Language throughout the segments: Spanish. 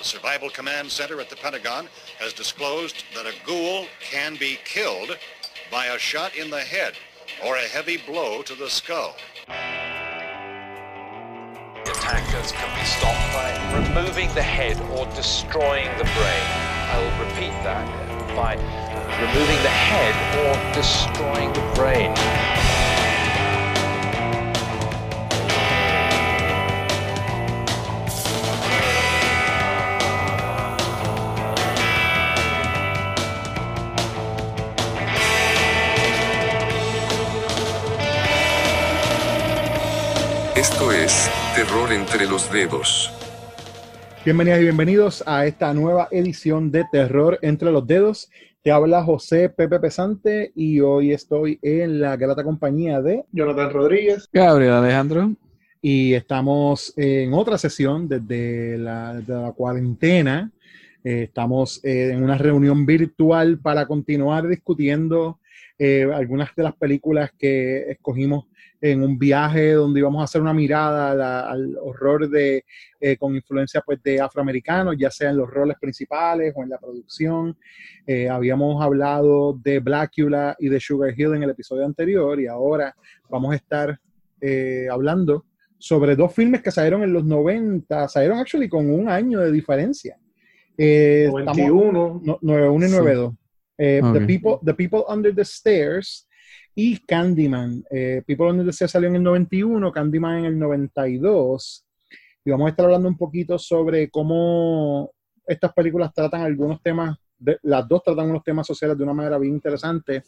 The Survival Command Center at the Pentagon has disclosed that a ghoul can be killed by a shot in the head or a heavy blow to the skull. Attackers can be stopped by removing the head or destroying the brain. I will repeat that by removing the head or destroying the brain. Entre los dedos. Bienvenidas y bienvenidos a esta nueva edición de Terror entre los dedos. Te habla José Pepe Pesante y hoy estoy en la grata compañía de Jonathan Rodríguez. Gabriel Alejandro. y estamos en otra sesión desde la, desde la cuarentena. Eh, estamos eh, en una reunión virtual para continuar discutiendo eh, algunas de las películas que escogimos en un viaje donde íbamos a hacer una mirada la- al horror de, eh, con influencia pues, de afroamericanos, ya sea en los roles principales o en la producción. Eh, habíamos hablado de Blackula y de Sugar Hill en el episodio anterior y ahora vamos a estar eh, hablando sobre dos filmes que salieron en los 90, salieron actually con un año de diferencia. Eh, estamos- 91. no- 91 y Sí. 92. Eh, Ok. the, people, the People Under the Stairs y Candyman. Eh, People Under the Stairs salió en el 91, Candyman en el 92. Y vamos a estar hablando un poquito sobre cómo estas películas tratan algunos temas, las dos tratan unos temas sociales de una manera bien interesante.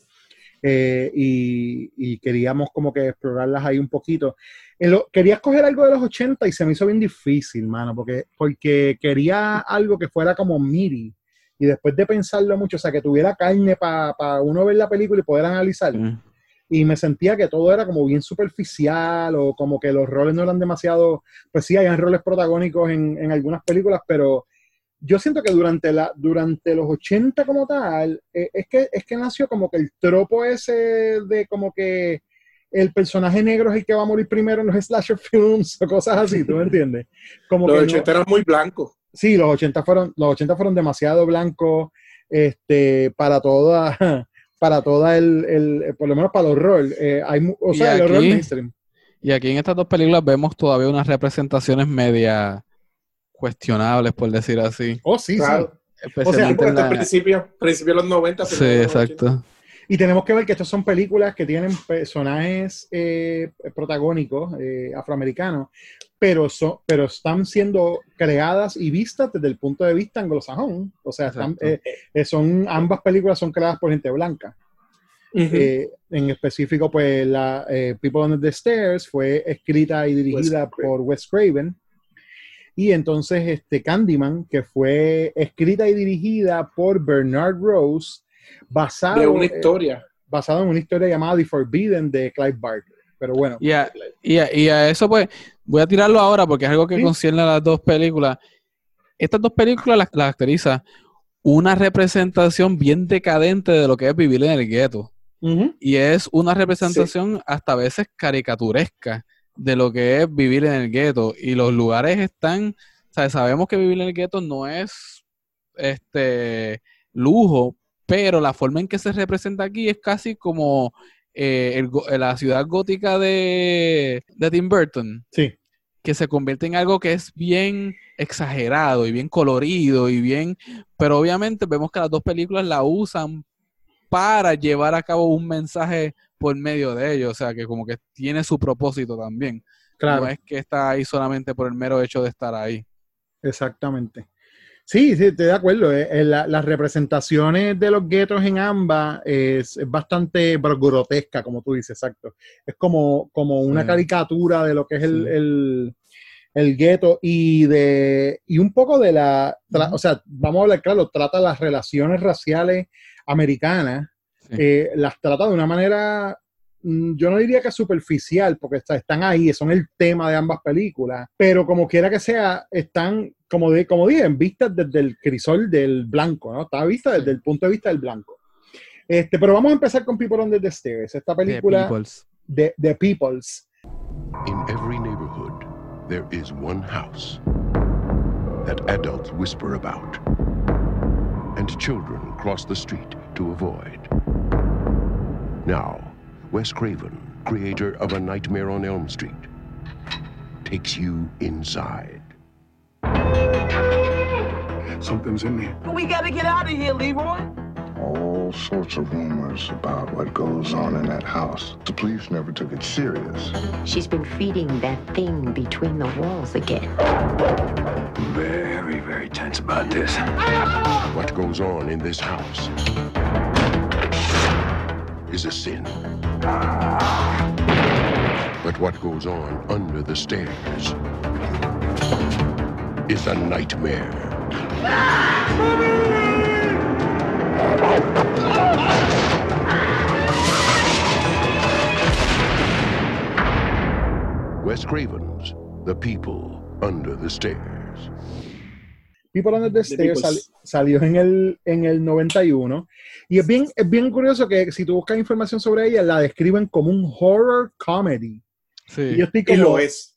eh, y, queríamos como que explorarlas ahí un poquito. Lo- quería escoger algo de los 80 y se me hizo bien difícil, mano, porque, porque quería algo que fuera como MIDI. Y después de pensarlo mucho, o sea, que tuviera carne para uno ver la película y poder analizar. Mm. Y me sentía que todo era como bien superficial o como que los roles no eran demasiado, pues sí, hay roles protagónicos en, en algunas películas, pero yo siento que durante, la, durante los 80 como tal, eh, es, que, es que nació como que el tropo ese de como que el personaje negro es el que va a morir primero en los slasher films o cosas así, ¿tú me entiendes? Como Los que no- 80 eran muy blancos. Sí, los 80 fueron, los 80 fueron demasiado blancos este, para toda, para toda el, el- por lo menos para el horror. Eh, hay, o sea, el horror mainstream. Y aquí en estas dos películas vemos todavía unas representaciones media cuestionables, por decir así. Oh, sí, Claro. sí. Especialmente Porque en esto es la- principio, principio de los 90. Sí, finales de los 80. exacto. Y tenemos que ver que estas son películas que tienen personajes eh, protagónicos eh, afroamericanos, pero, son, pero están siendo creadas y vistas desde el punto de vista anglosajón. O sea, están, eh, eh, son, ambas películas son creadas por gente blanca. Eh, en específico, pues la eh, People Under the Stairs fue escrita y dirigida por Wes Craven. Y entonces este Candyman, que fue escrita y dirigida por Bernard Rose, basado, de una eh, historia. basado en una historia llamada The Forbidden de Clive Barker. Pero bueno, Y a, y a- y a eso, pues, voy a tirarlo ahora porque es algo que Sí. concierne a las dos películas. Estas dos películas las, las caracteriza una representación bien decadente de lo que es vivir en el gueto. Y es una representación hasta a veces caricaturesca de lo que es vivir en el gueto. Y los lugares están, o sea, sabemos que vivir en el gueto no es este lujo, pero la forma en que se representa aquí es casi como eh, el go- la ciudad gótica de, de Tim Burton, sí, que se convierte en algo que es bien exagerado y bien colorido y bien, pero obviamente vemos que las dos películas la usan para llevar a cabo un mensaje por medio de ellos, o sea que como que tiene su propósito también. claro. No es que está ahí solamente por el mero hecho de estar ahí. Exactamente. Sí, sí, estoy de acuerdo. eh, eh, la- las representaciones de los guetos en ambas es, es bastante grotesca, como tú dices, exacto. Es como, como una Sí. caricatura de lo que es el, Sí. el, el gueto y de y un poco de la, tra- o sea, vamos a hablar claro, trata las relaciones raciales americanas, Sí. eh, las trata de una manera yo no diría que superficial, porque está- están ahí, son el tema de ambas películas, pero como quiera que sea, están, como, de, como dije, vistas desde el crisol del blanco, ¿no? Está vista desde el punto de vista del blanco. Este, pero vamos a empezar con People Under the Stairs, esta The película Peoples. de, de Peoples. In every neighborhood, there is one house that adults whisper about, and children cross the street to avoid. Now, Wes Craven, creator of A Nightmare on Elm Street, takes you inside. Something's in there. We gotta get out of here, Leroy. All sorts of rumors about what goes on in that house. The police never took it serious. She's been feeding that thing between the walls again. Very, very tense about this. What goes on in this house is a sin. But what goes on under the stairs is a nightmare. Wes Craven's The People Under the Stairs. People Under the The Stairs People. sal- salió en el, en el 91 y es bien, es bien curioso que si tú buscas información sobre ella la describen como un horror comedy. Sí. Y yo estoy Y como, lo es.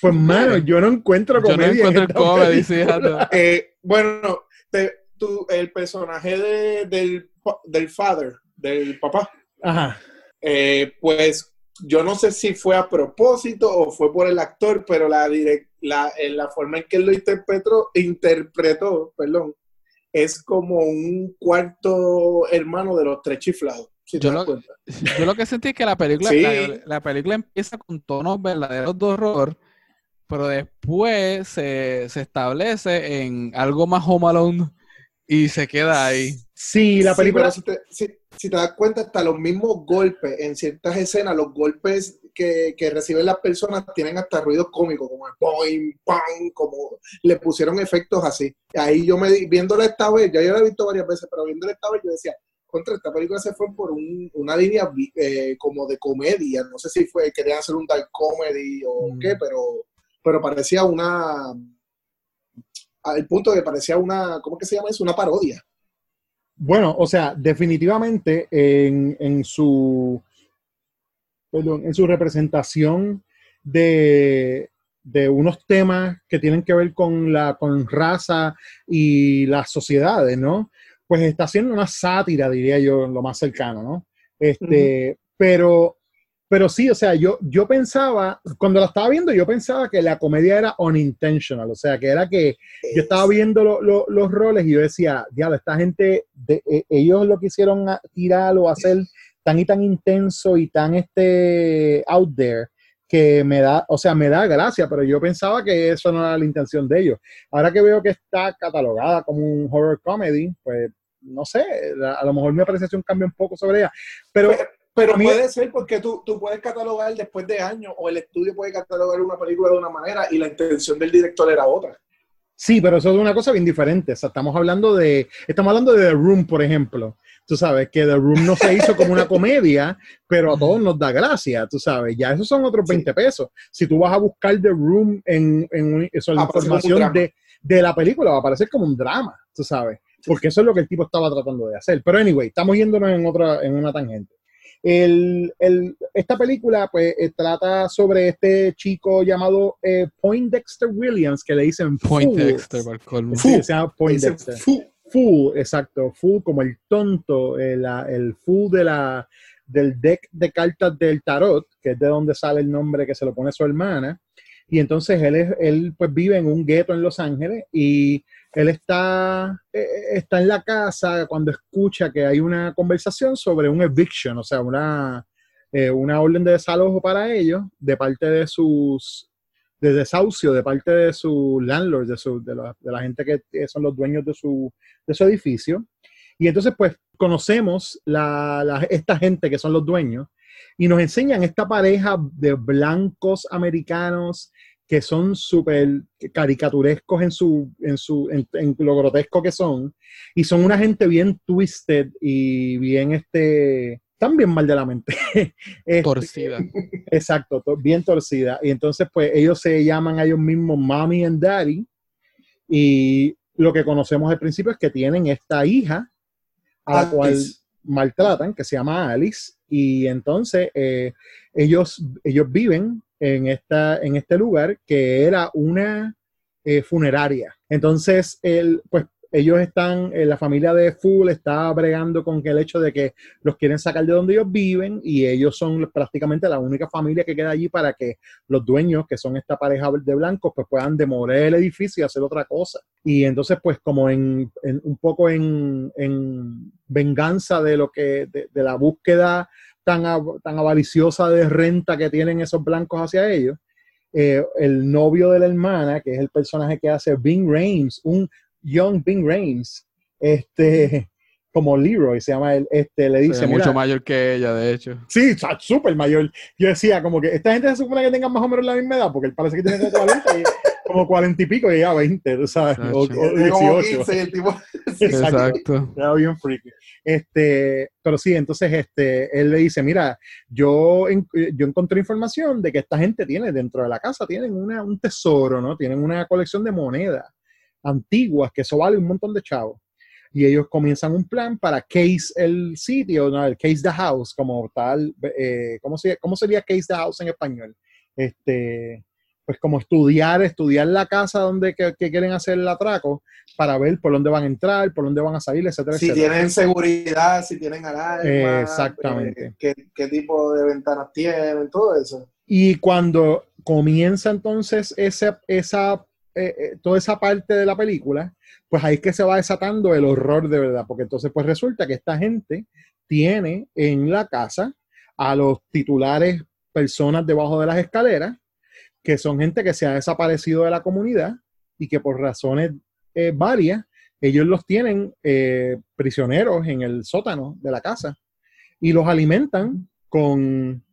pues mano, yo no encuentro Yo no comedia. en encuentro esta comedy, sí. Eh, bueno, te- tú- el personaje de- del, del father, del papá, Ajá. eh, pues yo no sé si fue a propósito o fue por el actor, pero la, direc- la, en la forma en que él lo interpretó, interpretó perdón, es como un cuarto hermano de los tres chiflados. si te Yo das lo- cuenta. Yo lo que sentí es que la película, Sí. la, la película empieza con tonos verdaderos de horror, pero después se, se establece en algo más Home Alone y se queda ahí. Sí, la Sí, película. pero si te, si- si te das cuenta, hasta los mismos golpes en ciertas escenas, los golpes que, que reciben las personas tienen hasta ruidos cómicos, como el boing, pam, como le pusieron efectos así. Ahí yo me di, viéndola esta vez, ya yo la he visto varias veces, pero viéndola esta vez yo decía, contra esta película se fue por un- una línea eh, como de comedia, no sé si fue, querían hacer un dark comedy o Mm. qué, pero, pero parecía una, al punto que parecía una, ¿cómo que se llama eso? Una parodia. Bueno, o sea, definitivamente en, en su perdón, en su representación de, de unos temas que tienen que ver con la con raza y las sociedades, ¿no? Pues está haciendo una sátira, diría yo, lo más cercano, ¿no? Este, pero, pero sí, o sea, yo, yo pensaba, cuando la estaba viendo, yo pensaba que la comedia era unintentional, o sea, que era que yo estaba viendo lo- lo- los roles y yo decía, diablo, esta gente, de- eh, ellos lo quisieron tirar o hacer tan y tan intenso y tan este out there que me da, o sea, me da gracia, pero yo pensaba que eso no era la intención de ellos. Ahora que veo que está catalogada como un horror comedy, pues no sé, a, lo mejor mi apreciación cambia un poco sobre ella, pero Pero mí- puede ser porque tú, tú puedes catalogar después de años o el estudio puede catalogar una película de una manera y la intención del director era otra. Sí, pero eso es una cosa bien diferente. O sea, estamos hablando de, estamos hablando de The Room, por ejemplo. Tú sabes que The Room no se hizo como una comedia, pero a todos nos da gracia, tú sabes. Ya esos son otros 20 pesos. Si tú vas a buscar The Room en, en eso, la información de, de la película, va a aparecer como un drama, tú sabes. Porque eso es lo que el tipo estaba tratando de hacer. Pero anyway, estamos yéndonos en otra, en una tangente. El, el- esta película pues eh, trata sobre este chico llamado eh, Poindexter Williams, que le dicen Point Fool. El. Sí, se llama Poindexter. "Fu". Fool, exacto. Fool como el tonto, el, la- el fool de la, del deck de cartas del tarot, que es de donde sale el nombre que se lo pone su hermana. Y entonces él, es, él pues vive en un gueto en Los Ángeles y él está, eh, está en la casa cuando escucha que hay una conversación sobre un eviction, o sea, una, eh, una orden de desalojo para ellos de parte de sus de desahucio de parte de sus landlords, de, su, de, la, de la gente que eh, son los dueños de su, de su edificio. Y entonces, pues, conocemos la- esta gente que son los dueños y nos enseñan esta pareja de blancos americanos que son súper caricaturescos en, su, en, su, en, en lo grotesco que son y son una gente bien twisted y bien, este, están bien mal de la mente. Este, Torcida. Exacto, to- bien torcida. Y entonces, pues ellos se llaman a ellos mismos Mommy and Daddy. Y lo que conocemos al principio es que tienen esta hija a la cual maltratan, que se llama Alice. Y entonces eh, ellos, ellos viven en, esta, en este lugar que era una eh, funeraria. Entonces, pues ellos están, eh, la familia de Full está bregando con el hecho de que los quieren sacar de donde ellos viven y ellos son prácticamente la única familia que queda allí para que los dueños, que son esta pareja de blancos, pues puedan demoler el edificio y hacer otra cosa. Y entonces, pues como en, en- un poco en, en venganza de lo que, de la búsqueda tan, av- tan avariciosa de renta que tienen esos blancos hacia ellos, eh, el novio de la hermana, que es el personaje que hace Bing Rames, un young Bing Rames, este, como Leroy se llama él, este, le dice, ve mucho "Mira, mayor que ella, de hecho. Sí, súper mayor. Yo decía, como que esta gente se supone que tengan más o menos la misma edad, porque él parece que tiene como 40, y, como 40 y pico y ya 20, tú sabes, o, o Tiene como 18. 15 y el tipo. Exacto. Era bien freaky. Este, pero sí, entonces este, él le dice, mira, yo, en- yo encontré información de que esta gente tiene dentro de la casa, tienen una, un tesoro, ¿no? Tienen una colección de monedas antiguas, que eso vale un montón de chavos. Y ellos comienzan un plan para case el sitio, ¿no? el case the house, como tal, eh, ¿cómo, se- ¿cómo sería case the house en español? Este, pues como estudiar, estudiar la casa donde que, que quieren hacer el atraco para ver por dónde van a entrar, por dónde van a salir, etcétera, Si etcétera. tienen seguridad, si tienen alarma, Exactamente. eh, qué, qué tipo de ventanas tienen, todo eso. Y cuando comienza entonces ese, esa, eh, eh, toda esa parte de la película, pues ahí es que se va desatando el horror de verdad, porque entonces pues resulta que esta gente tiene en la casa a los titulares personas debajo de las escaleras, que son gente que se ha desaparecido de la comunidad y que por razones eh, varias, ellos los tienen eh, prisioneros en el sótano de la casa y los alimentan con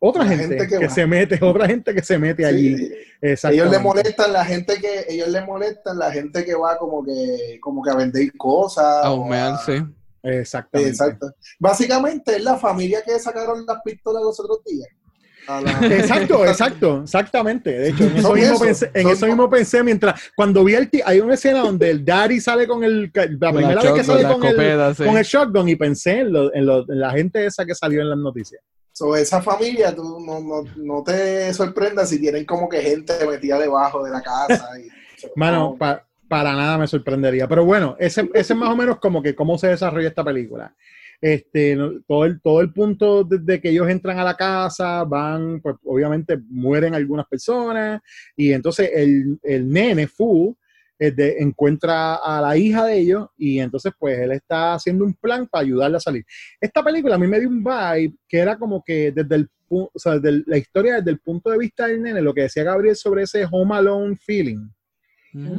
otra gente, gente que, se mete, otra gente que se mete allí. Sí. Ellos le molestan la gente que, ellos le molestan la gente que va como que, como que a vender cosas. A humearse. Exactamente. Exacto. Básicamente es la familia que sacaron las pistolas los otros días. La- Exacto, exacto, exactamente. De hecho, en eso, mismo, eso, pensé, en eso mismo pensé mientras, cuando vi el, hay una escena donde el daddy sale con el, la primera la vez que shotgun, sale con el, escopeta, sí. con el shotgun y pensé en, lo- en lo- en la gente esa que salió en las noticias. So, esa familia, tú no, no, no te sorprendas si tienen como que gente metida debajo de la casa. Y, Mano, pa- para nada me sorprendería. Pero bueno, ese, ese es más o menos como que cómo se desarrolla esta película. Este, todo, el, todo el punto desde que ellos entran a la casa, van, pues obviamente mueren algunas personas, y entonces el, el nene, Fu, eh, de- encuentra a la hija de ellos, y entonces pues él está haciendo un plan para ayudarle a salir. Esta película a mí me dio un vibe que era como que desde el desde la historia desde el punto de vista del nene, lo que decía Gabriel sobre ese home alone feeling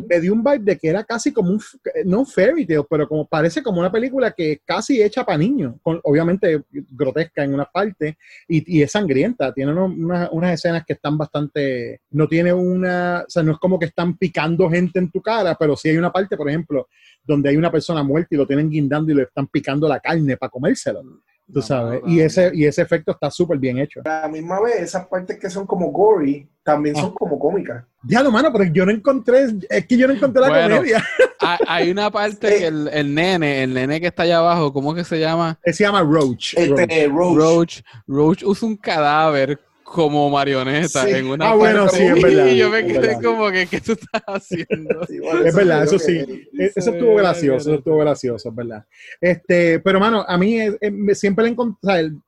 me dio un vibe de que era casi como un, no un fairy tale, pero como parece como una película que casi hecha para niños, con, obviamente grotesca en una parte y, y es sangrienta, tiene uno- una- unas escenas que están bastante, no tiene una, o sea, no es como que están picando gente en tu cara, pero sí hay una parte, por ejemplo, donde hay una persona muerta y lo tienen guindando y le están picando la carne para comérselo, tú sabes, y ese, y ese efecto está súper bien hecho. a la misma vez, esas partes que son como gory, también Ah. son como cómicas. Ya lo mano, pero yo no encontré, es que yo no encontré la Bueno, comedia. Hay, una parte que el, el nene, el nene que está allá abajo, ¿cómo que se llama? Se llama Roach. Este, Roach. Roach. Roach usa un cadáver como marioneta Sí. en una Ah, bueno, parte. sí, es verdad, Y yo me es quedé verdad. como que, ¿qué tú estás haciendo? Sí, bueno, Es verdad, eso sí. que- E- Eso estuvo gracioso, eso estuvo gracioso, es verdad. Este, pero mano, a mí eh, eh, me- siempre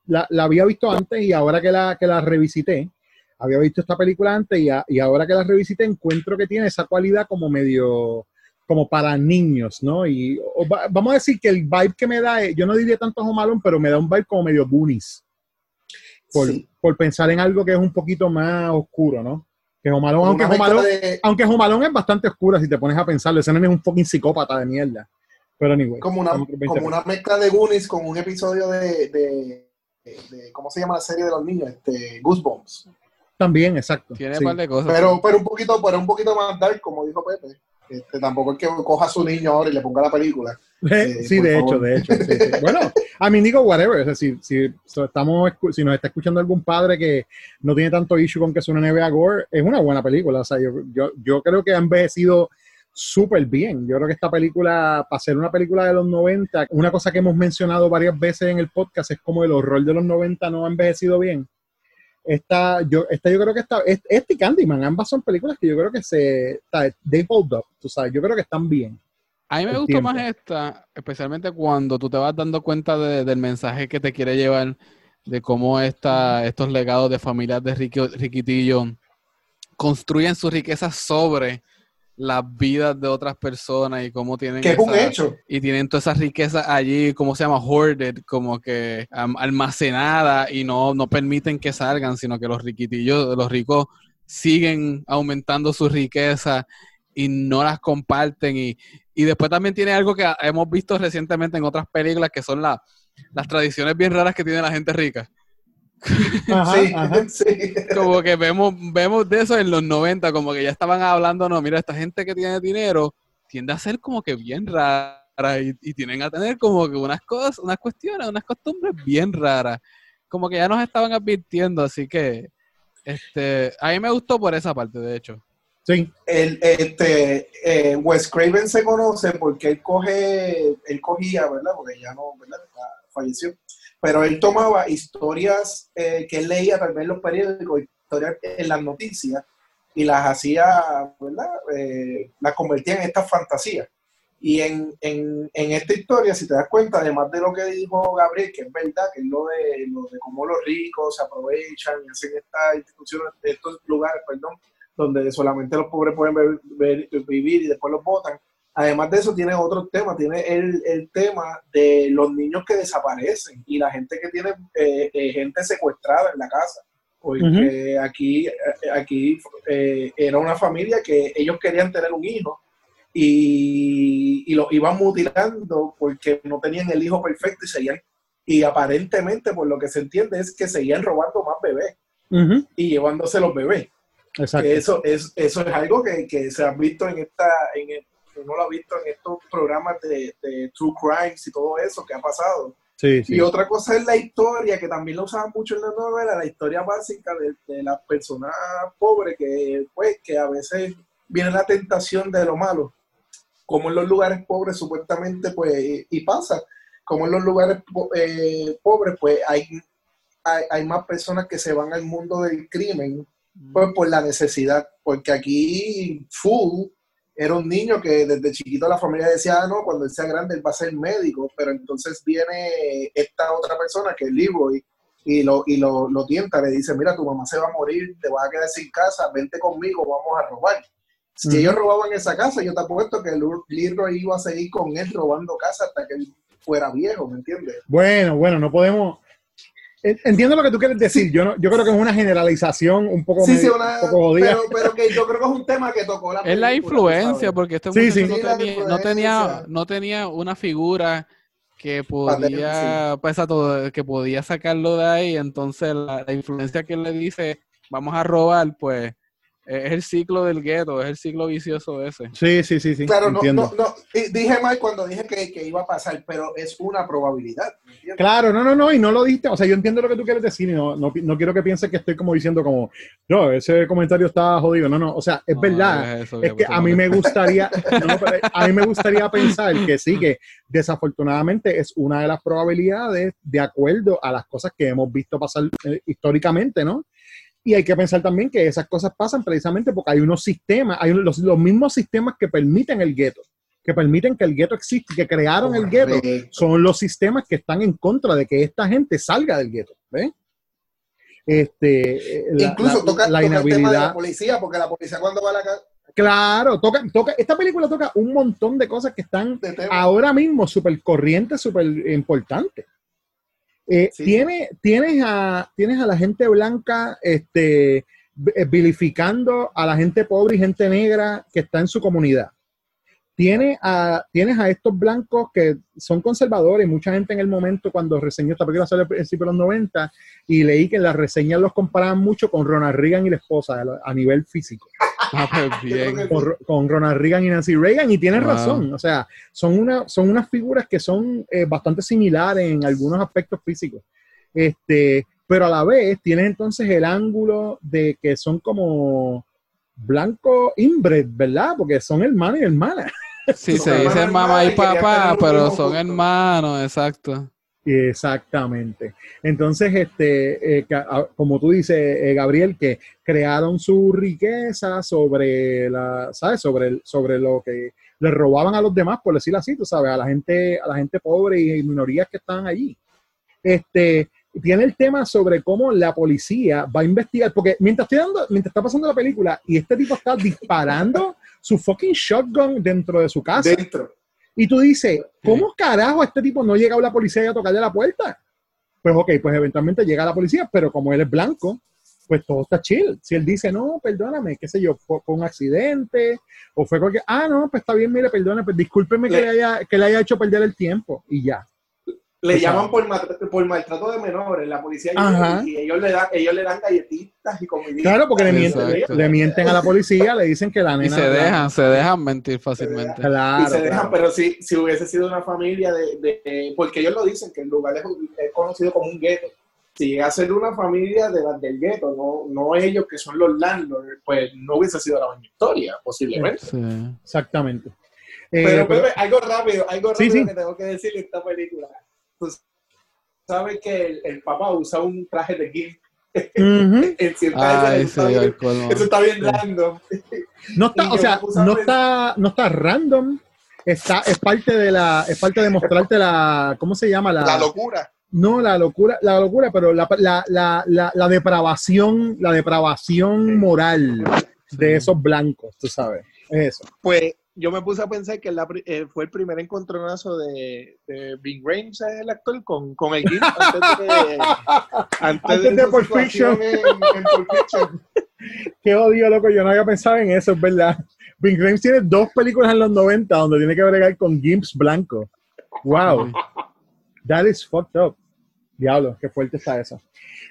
la, había visto antes y ahora que la, que la revisité, había visto esta película antes y, a- y ahora que la revisité encuentro que tiene esa cualidad como medio, como para niños, ¿no? Y o vamos a decir que el vibe que me da, es- yo no diría tanto Home Alone, pero me da un vibe como medio Goonies, por, Sí. Por pensar en algo que es un poquito más oscuro, ¿no? Que Como aunque Alone, de- aunque Home Alone es bastante oscura si te pones a pensarlo, ese nene es un fucking psicópata de mierda. Pero anyway. como una, estamos por 20 como una mezcla de Goonies con un episodio de, de, de- ¿cómo se llama la serie de los niños? Este, Goosebumps. También, exacto. Tiene sí. un par de cosas. Pero, pero un poquito, pero un poquito más dark, como dijo Pepe. Este, tampoco es que coja a su niño ahora y le ponga la película. Eh, sí, por de favor. hecho, de hecho. sí, sí. Bueno, a mí digo whatever. O sea, si, si, so, estamos, si nos está escuchando algún padre que no tiene tanto issue con que suene NBA Gore, es una buena película. O sea, yo, yo, yo creo que ha envejecido súper bien. Yo creo que esta película, para ser una película de los 90, una cosa que hemos mencionado varias veces en el podcast es como el horror de los 90 no ha envejecido bien. esta yo, esta yo creo que está, es- este y Candyman, ambas son películas que yo creo que se, they hold up, tú sabes, yo creo que están bien. A mí me gustó tiempo. más esta, especialmente cuando tú te vas dando cuenta de- del mensaje que te quiere llevar, de cómo esta, estos legados de familias de riqui- riquitillo construyen su riqueza sobre las vidas de otras personas y cómo tienen Que es un hecho. y tienen toda esa riqueza allí, ¿cómo se llama? Hoarded, como que almacenada y no, no permiten que salgan, sino que los riquitillos, los ricos siguen aumentando su riqueza y no las comparten. Y, y después también tiene algo que hemos visto recientemente en otras películas, que son la- las tradiciones bien raras que tiene la gente rica. Ajá, sí, ajá. sí. Como que vemos, vemos de eso en los 90, como que ya estaban hablando, no, mira, esta gente que tiene dinero tiende a ser como que bien rara y, y tienen a tener como que unas cosas, unas cuestiones, unas costumbres bien raras. Como que ya nos estaban advirtiendo, así que este, a mí me gustó por esa parte, de hecho. Sí, El, este, eh, Wes Craven se conoce porque él coge, él cogía, ¿verdad? Porque ya no, ¿verdad? Falleció. Pero él tomaba historias eh, que él leía tal vez en los periódicos, historias en las noticias, y las hacía, ¿verdad? Eh, las convertía en estas fantasías. Y en, en, en esta historia, si te das cuenta, además de lo que dijo Gabriel, que es verdad, que es lo de, lo de cómo los ricos se aprovechan y hacen estas instituciones, estos lugares, perdón, donde solamente los pobres pueden ver- ver- vivir y después los votan. Además de eso, tiene otro tema, tiene el, el tema de los niños que desaparecen y la gente que tiene eh, eh, gente secuestrada en la casa. Porque aquí, eh, aquí eh, era una familia que ellos querían tener un hijo y, y lo iban mutilando porque no tenían el hijo perfecto y seguían, y aparentemente por lo que se entiende es que seguían robando más bebés y llevándose los bebés. Exacto. Que eso es, eso es algo que, que se ha visto en esta, en el- uno lo ha visto en estos programas de, de True Crimes y todo eso que ha pasado. Sí, sí. Y otra cosa es la historia, que también lo usaban mucho en la novela, la historia básica de, de las personas pobres que, pues, que a veces viene la tentación de lo malo. Como en los lugares pobres, supuestamente, pues, y, pasa, como en los lugares eh, pobres, pues, hay, hay, hay más personas que se van al mundo del crimen, pues, por la necesidad. Porque aquí, Full era un niño que desde chiquito la familia decía, ah, no, cuando él sea grande él va a ser médico, pero entonces viene esta otra persona que es Leroy y lo, y lo, lo tienta, le dice, mira, tu mamá se va a morir, te vas a quedar sin casa, vente conmigo, vamos a robar. Si ellos robaban esa casa, yo te apuesto que Leroy iba a seguir con él robando casa hasta que él fuera viejo, ¿me entiendes? Bueno, bueno, no podemos. En- Entiendo lo que tú quieres decir. Yo no, yo creo que es una generalización un poco, Sí, sí, una- un poco jodida. pero, pero que yo creo que es un tema que tocó la Es la influencia, ¿sabes? porque este Sí, muchacho sí. no, tenía, no, tenía, influencia. no tenía una figura que podía, pues, exacto, que podía sacarlo de ahí, entonces la, la influencia que él le dice, vamos a robar, pues es el ciclo del gueto, es el ciclo vicioso ese. Sí, sí, sí, sí. Claro, no, entiendo. no, no, dije mal cuando dije que, que iba a pasar, pero es una probabilidad. Claro, no, no, no, y no lo diste. O sea, yo entiendo lo que tú quieres decir y no, no, no quiero que pienses que estoy como diciendo como, no, ese comentario está jodido. No, no, o sea, es No, verdad. es eso, Es que a mí me gustaría, a mí me gustaría pensar que sí, que desafortunadamente es una de las probabilidades de acuerdo a las cosas que hemos visto pasar eh, históricamente, ¿no? Y hay que pensar también que esas cosas pasan precisamente porque hay unos sistemas, hay unos- los, los mismos sistemas que permiten el gueto, que permiten que el gueto existe, que crearon el gueto, son los sistemas que están en contra de que esta gente salga del gueto, ¿ves? Este, eh, la- Incluso la- toca, la toca el tema de la policía, porque la policía cuando va a la casa Claro, toca, toca, esta película toca un montón de cosas que están ahora mismo súper corrientes, súper importantes. Eh, Sí. tienes, a, tienes a la gente blanca este, eh, vilificando a la gente pobre y gente negra que está en su comunidad. Tiene a, tienes a estos blancos que son conservadores. Mucha gente en el momento, cuando reseñó esta película, salió al principio de los 90, y leí que en las reseñas los comparaban mucho con Ronald Reagan y la esposa a nivel físico Ah, pues bien. con, con Ronald Reagan y Nancy Reagan y tienen Wow. razón, o sea, son, una, son unas figuras que son eh, bastante similares en algunos aspectos físicos, este, pero a la vez tienes entonces el ángulo de que son como blanco inbred, ¿verdad? Porque son hermanos y hermanas. Sí, se dicen mamá y papá, pero son juntos. hermanos, exacto. Exactamente. Entonces, este, eh, como tú dices, eh, Gabriel, que crearon su riqueza sobre la, ¿sabes? Sobre, sobre lo que le robaban a los demás, por decirlo así, tú sabes, a la gente, a la gente pobre y minorías que estaban allí. Este, tiene el tema sobre cómo la policía va a investigar, porque mientras, estoy dando, mientras está pasando la película y este tipo está disparando su fucking shotgun dentro de su casa. Dentro. Y tú dices, ¿cómo carajo este tipo no llega a la policía y a tocarle la puerta? Pues ok, pues eventualmente llega la policía, pero como él es blanco, pues todo está chill. Si él dice, no, perdóname, qué sé yo, fue, fue un accidente, o fue cualquier, ah, no, pues está bien, mire, perdóname, pues discúlpeme que le haya, que le haya hecho perder el tiempo, y ya. Le llaman por, maltrato- por maltrato de menores, la policía Ajá. y ellos le, dan, ellos le dan galletitas y comiditas. Claro, porque le Exacto. mienten, le mienten a la policía, le dicen que la Y nena... se dejan, se dejan mentir fácilmente. Claro, y se dejan, claro. pero si, si hubiese sido una familia de, de- porque ellos lo dicen, que el lugar es, es conocido como un gueto. Si llega a ser una familia de las del gueto, no, no ellos que son los landlords, pues no hubiese sido la misma historia, posiblemente. Sí. Exactamente. Eh, Pero, pero- Pepe, algo rápido, algo Sí, rápido sí. que tengo que decir de esta película. Tú sabes que el, el papá usa un traje de Ujú. en ciertas sí, eso, está bien, el colmo. eso está bien random. No está, o sea, no está, no está random. Está, es parte de la, es parte de mostrarte la, ¿cómo se llama? La, La locura. no, la locura, la locura, pero la, la, la, la, la depravación, la depravación moral de esos blancos, tú sabes. Es eso. Pues yo me puse a pensar que la eh, fue el primer encontronazo de, de Bing Rames, el actor, con, con el Gil antes de, antes Antes de Pulp Fiction. En, en Pulp Fiction. Qué odio, loco, yo no había pensado en eso, es verdad. Bing Rames tiene dos películas en los 90 donde tiene que bregar con Gimps blanco. Wow. That is fucked up. Diablo, qué fuerte está eso.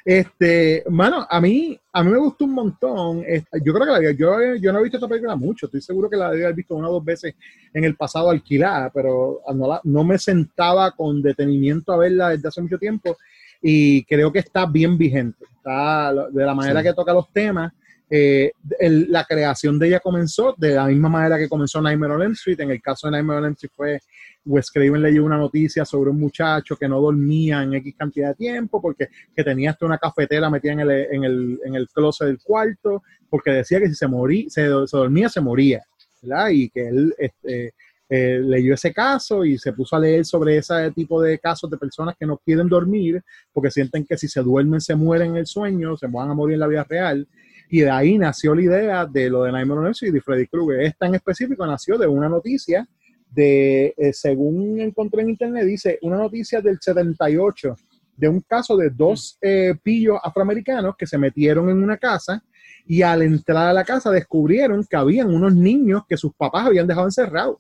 Este, mano, a mí, a mí me gustó un montón. Esta- Yo creo que la, yo, yo no he visto esta película mucho. Estoy seguro que la haber visto una o dos veces en el pasado alquilada, pero no, la- no me sentaba con detenimiento a verla desde hace mucho tiempo. Y creo que está bien vigente. Está de la manera Sí. que toca los temas. eh, el- la creación de ella comenzó de la misma manera que comenzó Nightmare on Elm Street. En el caso de Nightmare on Elm Street fue Wes Craven leyó una noticia sobre un muchacho que no dormía en X cantidad de tiempo porque que tenía hasta una cafetera metida en el, en el, en el closet del cuarto, porque decía que si se moría, se, se dormía, se moría, ¿verdad? Y que él este, eh, leyó ese caso y se puso a leer sobre ese tipo de casos de personas que no quieren dormir porque sienten que si se duermen se mueren en el sueño, se van a morir en la vida real. Y de ahí nació la idea de lo de Nightmare on Elm Street y Freddy Krueger. Esta en específico nació de una noticia de, eh, según encontré en internet, dice una noticia del 78 de un caso de dos eh, pillos afroamericanos que se metieron en una casa y al entrar a la casa descubrieron que habían unos niños que sus papás habían dejado encerrados.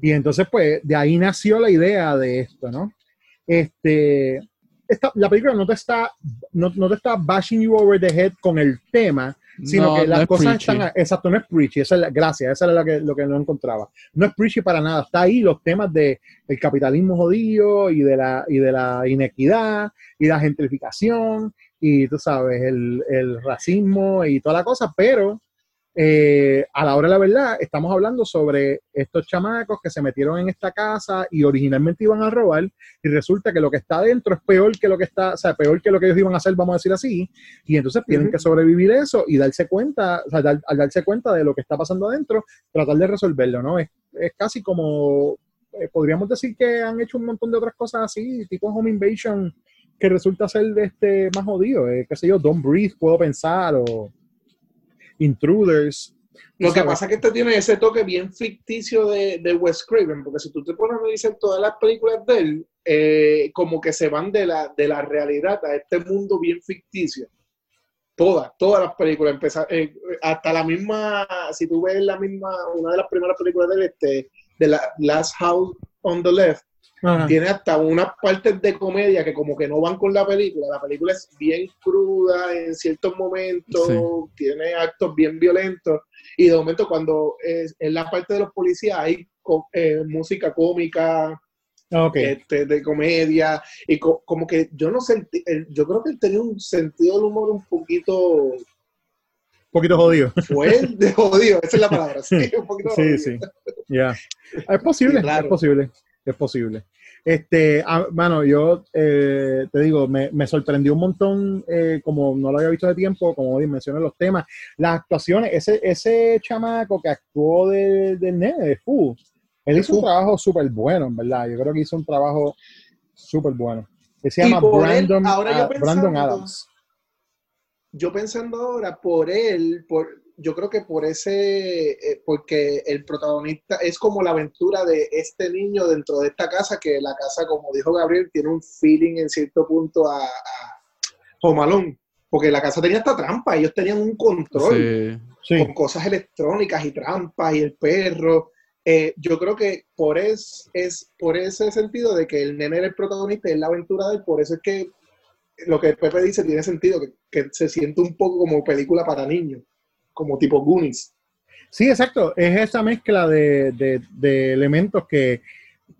Y entonces, pues, de ahí nació la idea de esto, ¿no? Este, esta, la película no te está, no, no te está bashing you over the head con el tema, sino No, que las cosas están, exacto, no es preachy, esa es la gracia, esa era lo que, lo que no encontraba. No es preachy para nada, está ahí los temas de el capitalismo jodido y de la, y de la inequidad y la gentrificación y tú sabes, el, el racismo y toda la cosa, pero eh, a la hora de la verdad, estamos hablando sobre estos chamacos que se metieron en esta casa y originalmente iban a robar y resulta que lo que está adentro es peor que lo que está, o sea, peor que lo que ellos iban a hacer, vamos a decir así, y entonces tienen que sobrevivir eso y darse cuenta, o sea, dar- al darse cuenta de lo que está pasando adentro, tratar de resolverlo, ¿no? Es, es casi como, eh, podríamos decir que han hecho un montón de otras cosas así, tipo Home Invasion, que resulta ser este, más jodido, eh, qué sé yo, Don't Breathe, puedo pensar, o Intruders. Lo que ¿sabes? pasa es que este tiene ese toque bien ficticio de, de Wes Craven, porque si tú te pones a analizar todas las películas de él, eh, como que se van de la, de la realidad a este mundo bien ficticio. Todas, todas las películas, empezar, eh, hasta la misma, si tú ves la misma, una de las primeras películas de él, este, de la Last House on the Left, Ajá. tiene hasta unas partes de comedia que como que no van con la película. La película es bien cruda en ciertos momentos, Sí. tiene actos bien violentos y de momento cuando es, en la parte de los policías hay eh, música cómica, Ok. este, de comedia y co- como que yo no sentí, yo creo que él tenía un sentido del humor un poquito Un poquito jodido. fuerte, jodido, esa es la palabra, sí, un poquito Sí, jodido. sí. Ya. Es posible, Sí, claro. es posible, es posible. Este, ah, mano, yo eh, te digo, me, me sorprendió un montón, eh, como no lo había visto de tiempo, como mencioné los temas, las actuaciones, ese, ese chamaco que actuó de, de nene, de Fu, él hizo un trabajo súper bueno, en verdad. Yo creo que hizo un trabajo súper bueno. Él se llama por él, Brandon, yo Brandon Adams. yo pensando ahora por él, por, yo creo que por ese, eh, porque el protagonista es como la aventura de este niño dentro de esta casa, que la casa, como dijo Gabriel, tiene un feeling en cierto punto a, a Home Alone, porque la casa tenía esta trampa, ellos tenían un control Sí. Sí, con cosas electrónicas y trampas y el perro. Eh, yo creo que por, es, es por ese sentido de que el nene era el protagonista y es la aventura de él, por eso es que lo que Pepe dice tiene sentido, que, que se siente un poco como película para niños, como tipo Goonies. sí, exacto. Es esa mezcla de, de- de elementos que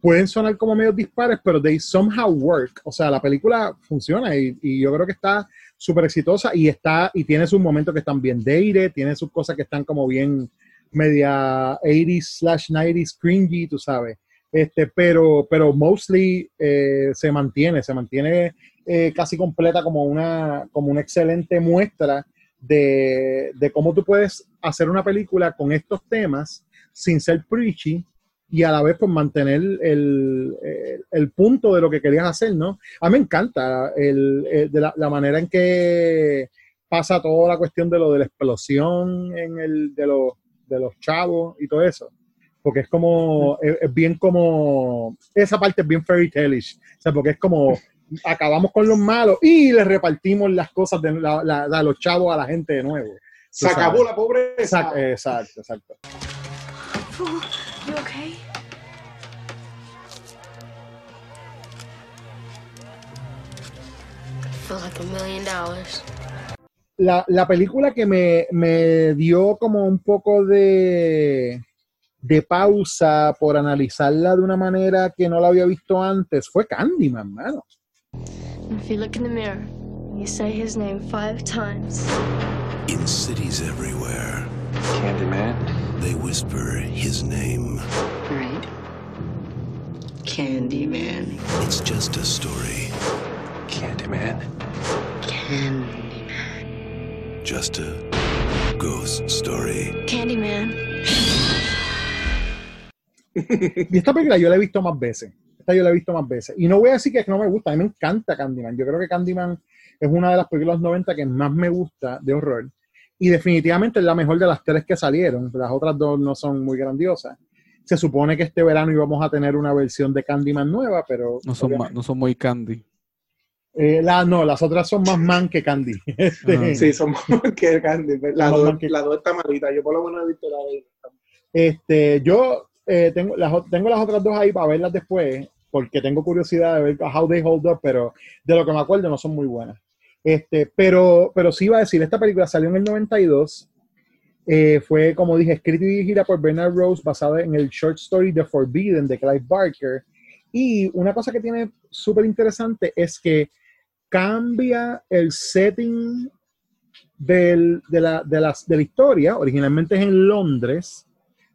pueden sonar como medios dispares, pero they somehow work. O sea, la película funciona y, y yo creo que está súper exitosa y está y tiene sus momentos que están bien dated, tiene sus cosas que están como bien media 80s slash 90s cringy, tú sabes. Este, pero, pero mostly eh, se mantiene, se mantiene eh, casi completa como una, como una excelente muestra de, de cómo tú puedes hacer una película con estos temas sin ser preachy y a la vez pues mantener el, el- punto de lo que querías hacer, ¿no? A mí me encanta el, de la, manera en que pasa toda la cuestión de lo de la explosión en el, de, los, de los chavos y todo eso. Porque es como, es, bien como, esa parte es bien fairy tale-ish. O sea, porque es como, acabamos con los malos y le repartimos las cosas de la- la- la- los chavos a la gente de nuevo. Se acabó sabes. la pobreza. Exacto, exacto, exacto. You okay? Feel like a million dollars. la, la película que me, me dio como un poco de, de pausa por analizarla de una manera que no la había visto antes fue Candyman, mano. And if you look in the mirror, you say his name five times. In cities everywhere, Candyman. they whisper his name. Right. Candyman. It's just a story, Candyman. Candyman. just a ghost story. Candyman. Y esta película yo la he visto más veces. Esta yo la he visto más veces. Y no voy a decir que no me gusta, a mí me encanta Candyman. Yo creo que Candyman es una de las películas 90 que más me gusta de horror. Y definitivamente es la mejor de las tres que salieron. Las otras dos no son muy grandiosas. Se supone que este verano íbamos a tener una versión de Candyman nueva, pero No son, ma- no son muy candy. Eh, la, no, las otras son más man que Candy. Este, Ajá. Sí, somos que Candy. La dos, más que- la dos está malita. Yo por lo menos he visto la de este, yo eh, tengo, las, tengo las otras dos ahí para verlas después, porque tengo curiosidad de ver how they hold up, pero de lo que me acuerdo no son muy buenas. Este, pero, pero sí iba a decir, esta película salió en el 92. eh, fue, como dije, escrita y dirigida por Bernard Rose, basada en el short story The Forbidden de Clive Barker. Y una cosa que tiene súper interesante es que cambia el setting del- de, la, de, las- de la historia. Originalmente es en Londres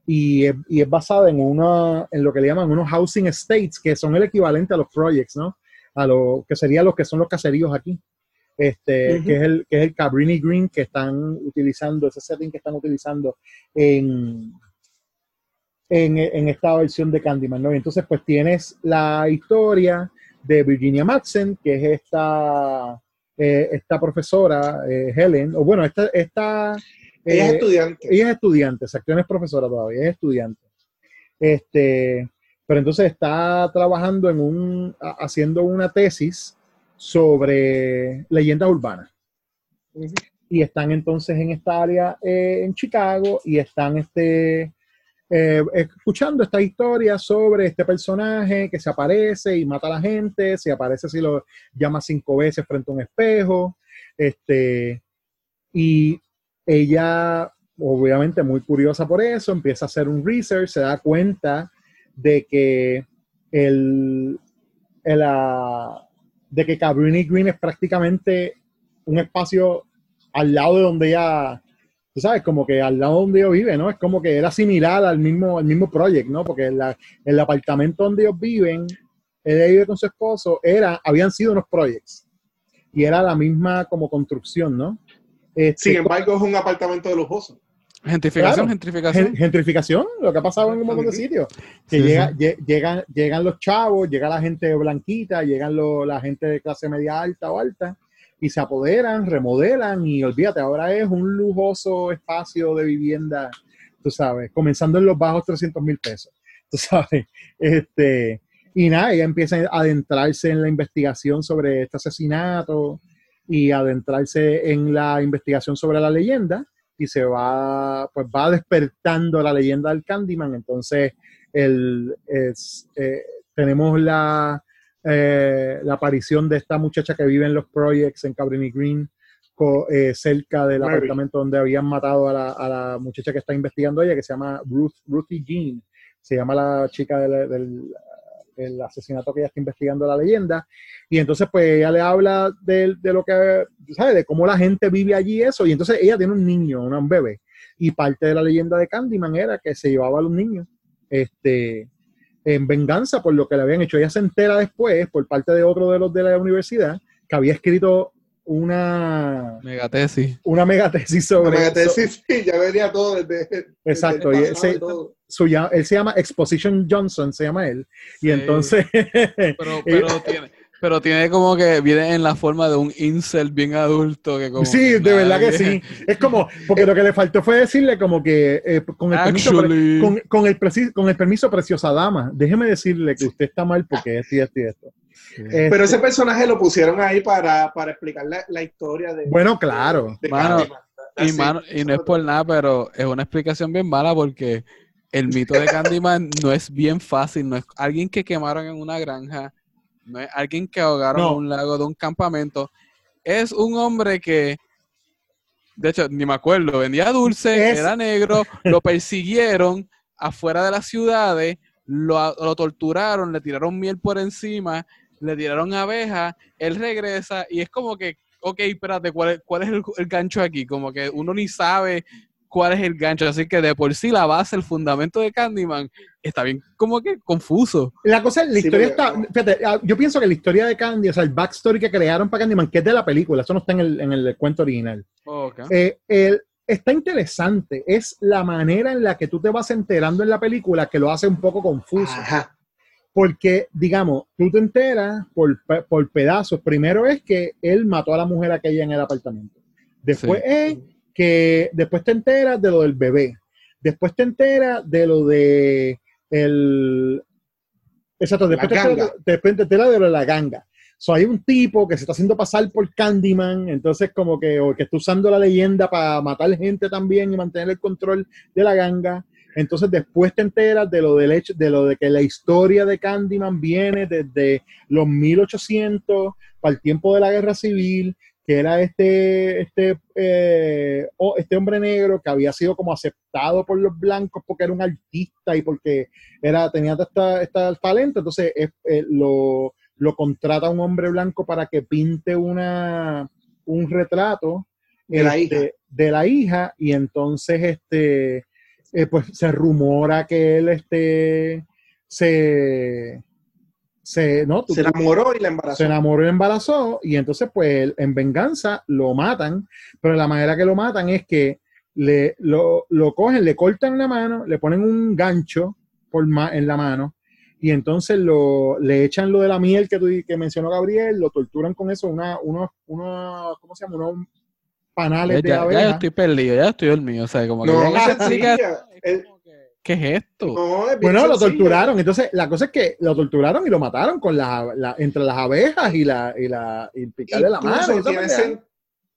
y es, y es basada en, una, en lo que le llaman unos housing estates, que son el equivalente a los projects, ¿no? A lo que serían los que son los caseríos aquí. Este, que, es el, que es el Cabrini Green que están utilizando, ese setting que están utilizando en, en, en esta versión de Candyman, ¿no? Y entonces, pues tienes la historia de Virginia Madsen, que es esta, eh, esta profesora, eh, Helen, o bueno, esta... esta Ella es eh, estudiante. ella es estudiante, exacto, no es profesora todavía, es estudiante. Este, pero entonces está trabajando en un, haciendo una tesis sobre leyendas urbanas. Y están entonces en esta área eh, en Chicago y están este, eh, escuchando esta historia sobre este personaje que se aparece y mata a la gente, se aparece si lo llama cinco veces frente a un espejo, este, y ella, obviamente muy curiosa por eso, empieza a hacer un research, se da cuenta de que el, el, ah, de que Cabrini Green es prácticamente un espacio al lado de donde ella, tú sabes, como que al lado donde ella vive, ¿no? Es como que era similar al mismo, al mismo project, ¿no? Porque la- el apartamento donde ellos viven ella vive con su esposo, era, habían sido unos projects y era la misma como construcción, ¿no? Este, Sin embargo, es un apartamento de lujoso. Gentrificación, Claro. gentrificación. Gen- gentrificación, lo que ha pasado en un montón de sitios. Que Sí, llega, sí. lle- llegan, llegan los chavos, llega la gente blanquita, llegan lo- la gente de clase media alta o alta, y se apoderan, remodelan, y olvídate, ahora es un lujoso espacio de vivienda, tú sabes, comenzando en los bajos 300 mil pesos, tú sabes. Este, y nada, ella empieza a adentrarse en la investigación sobre este asesinato y adentrarse en la investigación sobre la leyenda y se va, pues va despertando la leyenda del Candyman. Entonces, el, es, eh, tenemos la, eh, la aparición de esta muchacha que vive en los projects en Cabrini Green, co- eh, cerca del Mary. apartamento donde habían matado a la, a la muchacha que está investigando ella, que se llama Ruth, Ruthie Jean. Se llama la chica del, del- el asesinato que ella está investigando la leyenda. Y entonces, pues ella le habla de, de lo que, ¿sabes? De cómo la gente vive allí, eso. Y entonces ella tiene un niño, un bebé. Y parte de la leyenda de Candyman era que se llevaba a los niños este, en venganza por lo que le habían hecho. Ella se entera después, por parte de otro de los de la universidad, que había escrito una, Megatesis. una megatesis sobre Una eso. megatesis, sí, ya venía todo desde. Exacto, desde y ese- todo. su él se llama Exposition Johnson, se llama él. Y Sí. entonces. Pero, pero tiene, pero tiene como que viene en la forma de un incel bien adulto que como Sí, que de verdad que sí. Es como, porque lo que le faltó fue decirle como que eh, con, el permiso, con, con el preci- con el permiso, preciosa dama, déjeme decirle que usted está mal porque esto y esto y esto. Este, Pero ese personaje lo pusieron ahí para, para explicar la, la historia de. Bueno, claro. de Mano. Y, mano, y no es por nada, pero es una explicación bien mala porque el mito de Candyman no es bien fácil, no es alguien que quemaron en una granja, no es alguien que ahogaron No. en un lago de un campamento, es un hombre que, de hecho, ni me acuerdo, vendía dulce, Es- era negro, lo persiguieron afuera de las ciudades, lo, lo torturaron, le tiraron miel por encima, le tiraron abejas, él regresa y es como que, ok, espérate, ¿cuál es, cuál es el, el gancho aquí? Como que uno ni sabe cuál es el gancho, así que de por sí la base, el fundamento de Candyman está bien como que confuso. La cosa es, la Sí, historia está, fíjate, ah, yo pienso que la historia de Candy, o sea, el backstory que crearon para Candyman, que es de la película, eso no está en el, en el cuento original. Eh, el- está interesante, es la manera en la que tú te vas enterando en la película que lo hace un poco confuso. Ajá. Porque, digamos, tú te enteras por, por pedazos. Primero es que él mató a la mujer aquella en el apartamento. Después Sí. es que después te enteras de lo del bebé. Después te enteras de lo de el exacto, después, te La enteras, ganga. de- después te enteras de lo de la ganga. So, hay un tipo que se está haciendo pasar por Candyman, entonces como que, o que está usando la leyenda para matar gente también y mantener el control de la ganga. Entonces después te enteras de lo del hecho, de lo de que la historia de Candyman viene desde los 1800 para el tiempo de la guerra civil, que era este, este, eh, o- este hombre negro que había sido como aceptado por los blancos porque era un artista y porque era, tenía esta, esta talento, entonces es- eh, lo, lo contrata un hombre blanco para que pinte una, un retrato De la este, hija. de la hija y entonces este eh, pues se rumora que él este se se no Se enamoró y la embarazó. se enamoró y embarazó y entonces pues en venganza lo matan pero la manera que lo matan es que le lo, lo cogen le cortan la mano le ponen un gancho por ma- en la mano y entonces lo, le echan lo de la miel que, tú, que mencionó Gabriel, lo torturan con eso, una, unos, unos, ¿cómo se llama? Unos panales Ya, de ya, ya yo abeja. estoy perdido, ya estoy dormido, o sea, como que No, ¿qué es esto? no, es bien Bueno, lo sencillo. torturaron. Entonces, la cosa es que lo torturaron y lo mataron con la, la- entre las abejas y la y la y picarle la mano. tiene, pendeja. sen-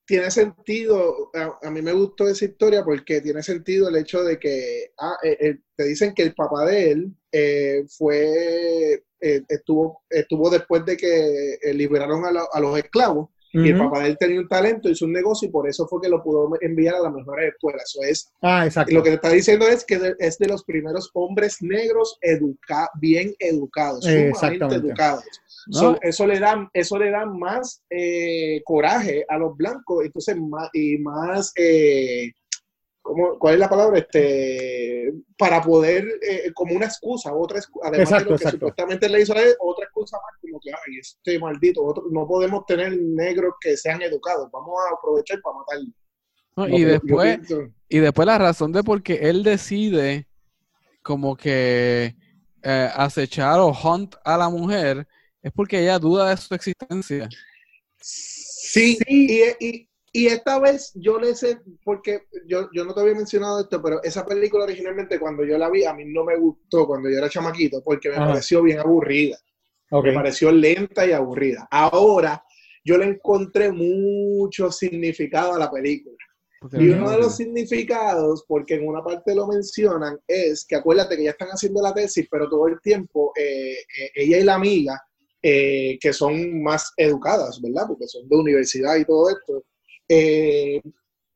tiene sentido, a, a mí me gustó esa historia porque tiene sentido el hecho de que ah, eh, eh, te dicen que el papá de él eh, fue, eh, estuvo, estuvo después de que eh, liberaron a, lo- a los esclavos y el papá de él tenía un talento, hizo un negocio y por eso fue que lo pudo enviar a la mejor escuela. Eso es, Ah, exacto. lo que te está diciendo es que es de los primeros hombres negros educa bien educados, Eh, sumamente educados. No. So, eso le da eso le da más eh, coraje a los blancos entonces más y más eh, ¿cómo- cuál es la palabra este para poder eh, como una excusa otra excu- además Exacto, de lo que exacto. supuestamente le hizo a él otra excusa excusa más como que, ay, este maldito, otro- no podemos tener negros que sean educados, vamos a aprovechar para matarlo. No, y después, pienso- y después la razón de por qué él decide como que eh, acechar o hunt a la mujer es porque ella duda de su existencia. Sí, Y, y- y esta vez yo le sé, porque yo, yo no te había mencionado esto, pero esa película originalmente cuando yo la vi, a mí no me gustó cuando yo era chamaquito, porque me Ajá. pareció bien aburrida. Ok. Me pareció lenta y aburrida. Ahora yo le encontré mucho significado a la película. Porque Y no- uno de los significados, porque en una parte lo mencionan, es que acuérdate que ya están haciendo la tesis, pero todo el tiempo eh, eh, ella y la amiga, eh, que son más educadas, ¿verdad? Porque son de universidad y todo esto, eh,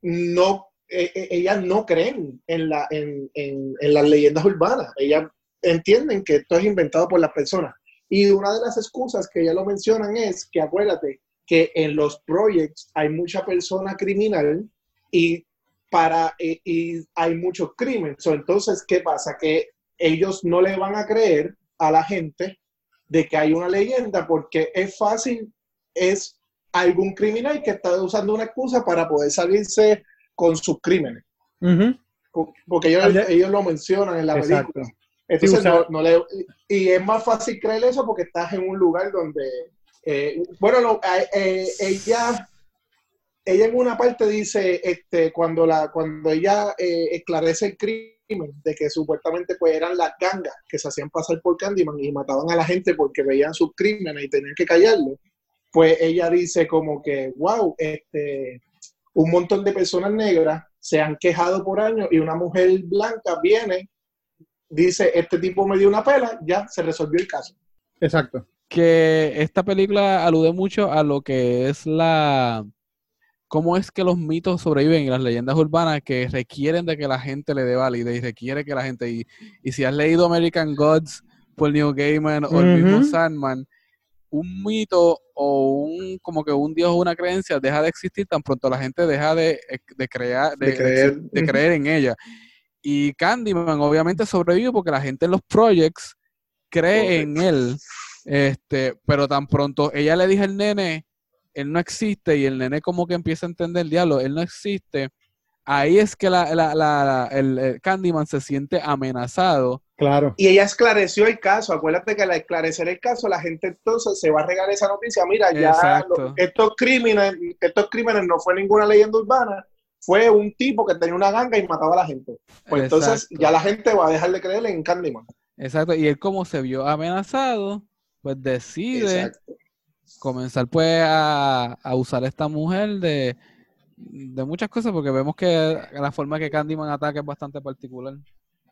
no, eh, eh, ellas no creen en, la, en, en- en las leyendas urbanas. Ellas entienden que esto es inventado por las personas. Y una de las excusas que ellas lo mencionan es que acuérdate que en los projects hay mucha persona criminal y para y, y hay muchos crímenes. Entonces, ¿qué pasa? Que ellos no le van a creer a la gente de que hay una leyenda porque es fácil, es algún criminal que está usando una excusa para poder salirse con sus crímenes. Porque ellos, ellos lo mencionan en la Exacto. película. Entonces, Sí, no, no le- y es más fácil creer eso porque estás en un lugar donde, eh, bueno, no, eh, eh, ella, ella en una parte dice, este, cuando la, cuando ella eh, esclarece el crimen de que supuestamente pues eran las gangas que se hacían pasar por Candyman y mataban a la gente porque veían sus crímenes y tenían que callarlo, pues ella dice como que, wow, este, un montón de personas negras se han quejado por años y una mujer blanca viene, dice, este tipo me dio una pela, ya se resolvió el caso. Exacto. que esta película alude mucho a lo que es la cómo es que los mitos sobreviven y las leyendas urbanas que requieren de que la gente le dé validez y requiere que la gente y, y si has leído American Gods por Neil Gaiman o el mismo. Sandman un mito o un como que un dios o una creencia deja de existir tan pronto la gente deja de, de crear de, De creer. de creer en ella y Candyman obviamente sobrevive porque la gente en los projects cree en él este, pero tan pronto ella le dijo al nene, él no existe, y el nene como que empieza a entender el diablo, él no existe, ahí es que la, la- la- la- el, el Candyman se siente amenazado. Claro. Y ella esclareció el caso. Acuérdate que al esclarecer el caso, la gente entonces se va a regar esa noticia. Mira, ya lo- estos crímenes, estos crímenes no fue ninguna leyenda urbana, fue un tipo que tenía una ganga y mataba a la gente. Pues entonces ya la gente va a dejar de creer en Candyman. Exacto, y él como se vio amenazado, pues decide Exacto. comenzar pues a, a usar a esta mujer de, de muchas cosas, porque vemos que la forma que Candyman ataca es bastante particular.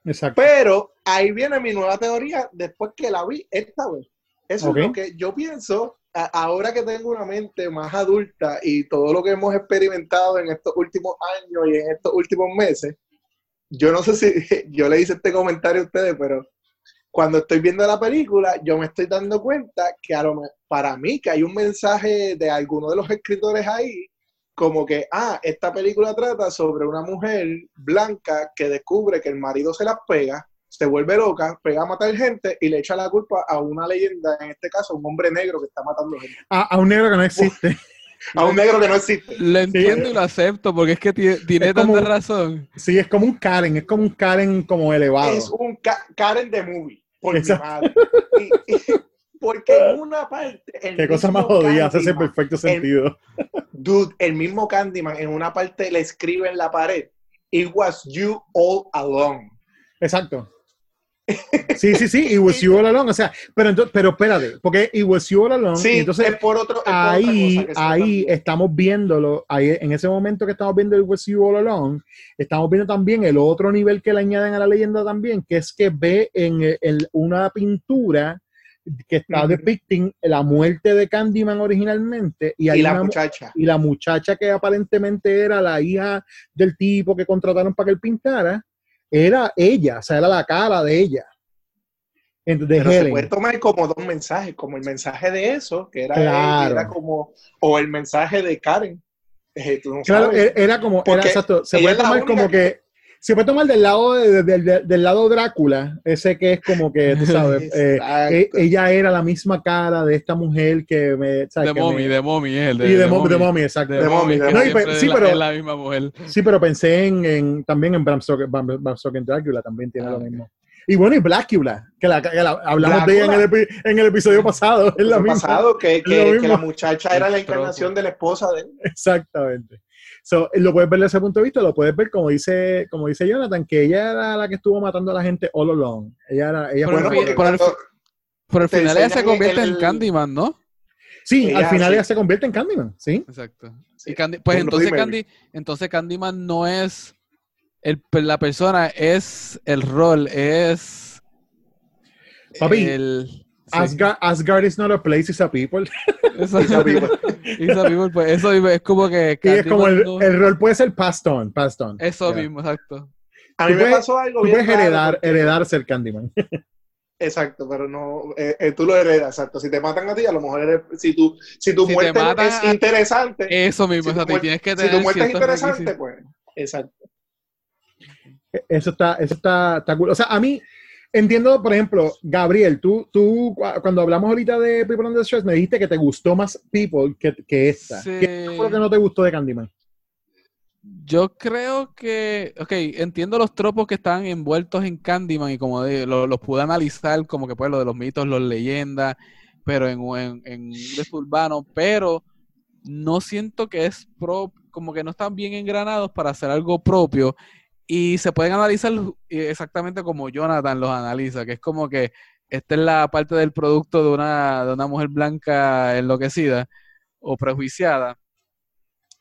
Exacto. Pero ahí viene mi nueva teoría después que la vi esta vez. Eso Ok. es lo que yo pienso ahora que tengo una mente más adulta y todo lo que hemos experimentado en estos últimos años y en estos últimos meses. Yo no sé si yo le hice este comentario a ustedes, pero cuando estoy viendo la película, yo me estoy dando cuenta que a lo para mí que hay un mensaje de alguno de los escritores ahí, como que, ah, esta película trata sobre una mujer blanca que descubre que el marido se las pega, se vuelve loca, pega a matar gente y le echa la culpa a una leyenda, en este caso, un hombre negro que está matando gente. A, a un negro que no existe. A un negro que no existe. Lo entiendo y lo acepto, porque es que tiene, tiene Es como- tanta razón. Sí, es como un Karen, es como un Karen como elevado. Es un Ka- Karen de movie, por Exacto. mi madre. Y- y- porque en una parte. Qué cosa más jodida, hace ese perfecto el- sentido. Dude, el mismo Candyman en una parte le escribe en la pared: It was you all along. Exacto. Sí, sí, sí, It was you all along. O sea, pero, entonces, pero espérate, porque It was you all along. Sí, y entonces, es por otro. es por ahí, ahí estamos viéndolo, ahí, en ese momento que estamos viendo el Was You All Along, estamos viendo también el otro nivel que le añaden a la leyenda también, que es que ve en, el- en una pintura que está depicting la muerte de Candyman originalmente y, hay Y la una muchacha. y la muchacha que aparentemente era la hija del tipo que contrataron para que él pintara, era ella, o sea, era la cara de ella. Entonces, se puede tomar como dos mensajes, como el mensaje de eso, que era, Claro. era como, o el mensaje de Karen. Eh, tú no Claro, sabes. e- era como, era Porque exacto, se puede tomar como que, se puede tomar del lado de- de- de- del lado Drácula, ese que es como que, tú sabes, eh, e- ella era la misma cara de esta mujer que me... ¿sabes? De mommy, de mommy es el de, y de, Mo- de Mommy, exacto. De mommy, No, sí, la- pero, es la misma mujer. sí, pero pensé en, en- también en Bram Stoker, Bram, Bram Stoker Drácula, también tiene Ah, lo mismo. Y bueno, y Blackula, que, la, que la- hablamos de ella en el, epi- en el episodio pasado, es la El misma. pasado, que, que, que la muchacha era la encarnación de la esposa de él. Exactamente. So, lo puedes ver desde ese punto de vista, lo puedes ver como dice, como dice Jonathan, que ella era la que estuvo matando a la gente all along. Ella era, ella Pero fue porque por el- final ella se convierte el- en Candyman, ¿no? Sí, Ella al final sí. ella se convierte en Candyman, ¿sí? Exacto. Sí, Y Candy- pues con entonces. Candy, entonces Candyman no es el, la persona, es el rol, es Papi, el... sí. Asgard, Asgard is not a place, it's a people. Eso, It's a people. It's a people, pues, eso es como que Y es como el, rol puede ser passed on, passed on. eso mismo, exacto. A mí me puedes- pasó algo Tú bien puedes raro heredar, porque- heredar ser Candyman. Exacto, pero no, eh, eh, tú lo heredas, exacto. Si te matan a ti, a lo mejor eres, si tu, si tu Si te muerte matan es interesante, Eso mismo, si exacto. Tienes que si tener tu muerte es interesante, requisitos. pues, exacto. Eso está, eso está, está cool. O sea, a mí, entiendo, por ejemplo, Gabriel, tú, tú cu- cuando hablamos ahorita de People Under Stress, me dijiste que te gustó más People que, que esta. Sí. ¿Qué fue lo que no te gustó de Candyman? Yo creo que, ok, entiendo los tropos que están envueltos en Candyman y como de- lo- los pude analizar como que pues lo de los mitos, los leyendas, pero en, en, en un urbano, pero no siento que es pro, como que no están bien engranados para hacer algo propio y se pueden analizar eh, exactamente como Jonathan los analiza, que es como que esta es la parte del producto de una, de una mujer blanca enloquecida o prejuiciada.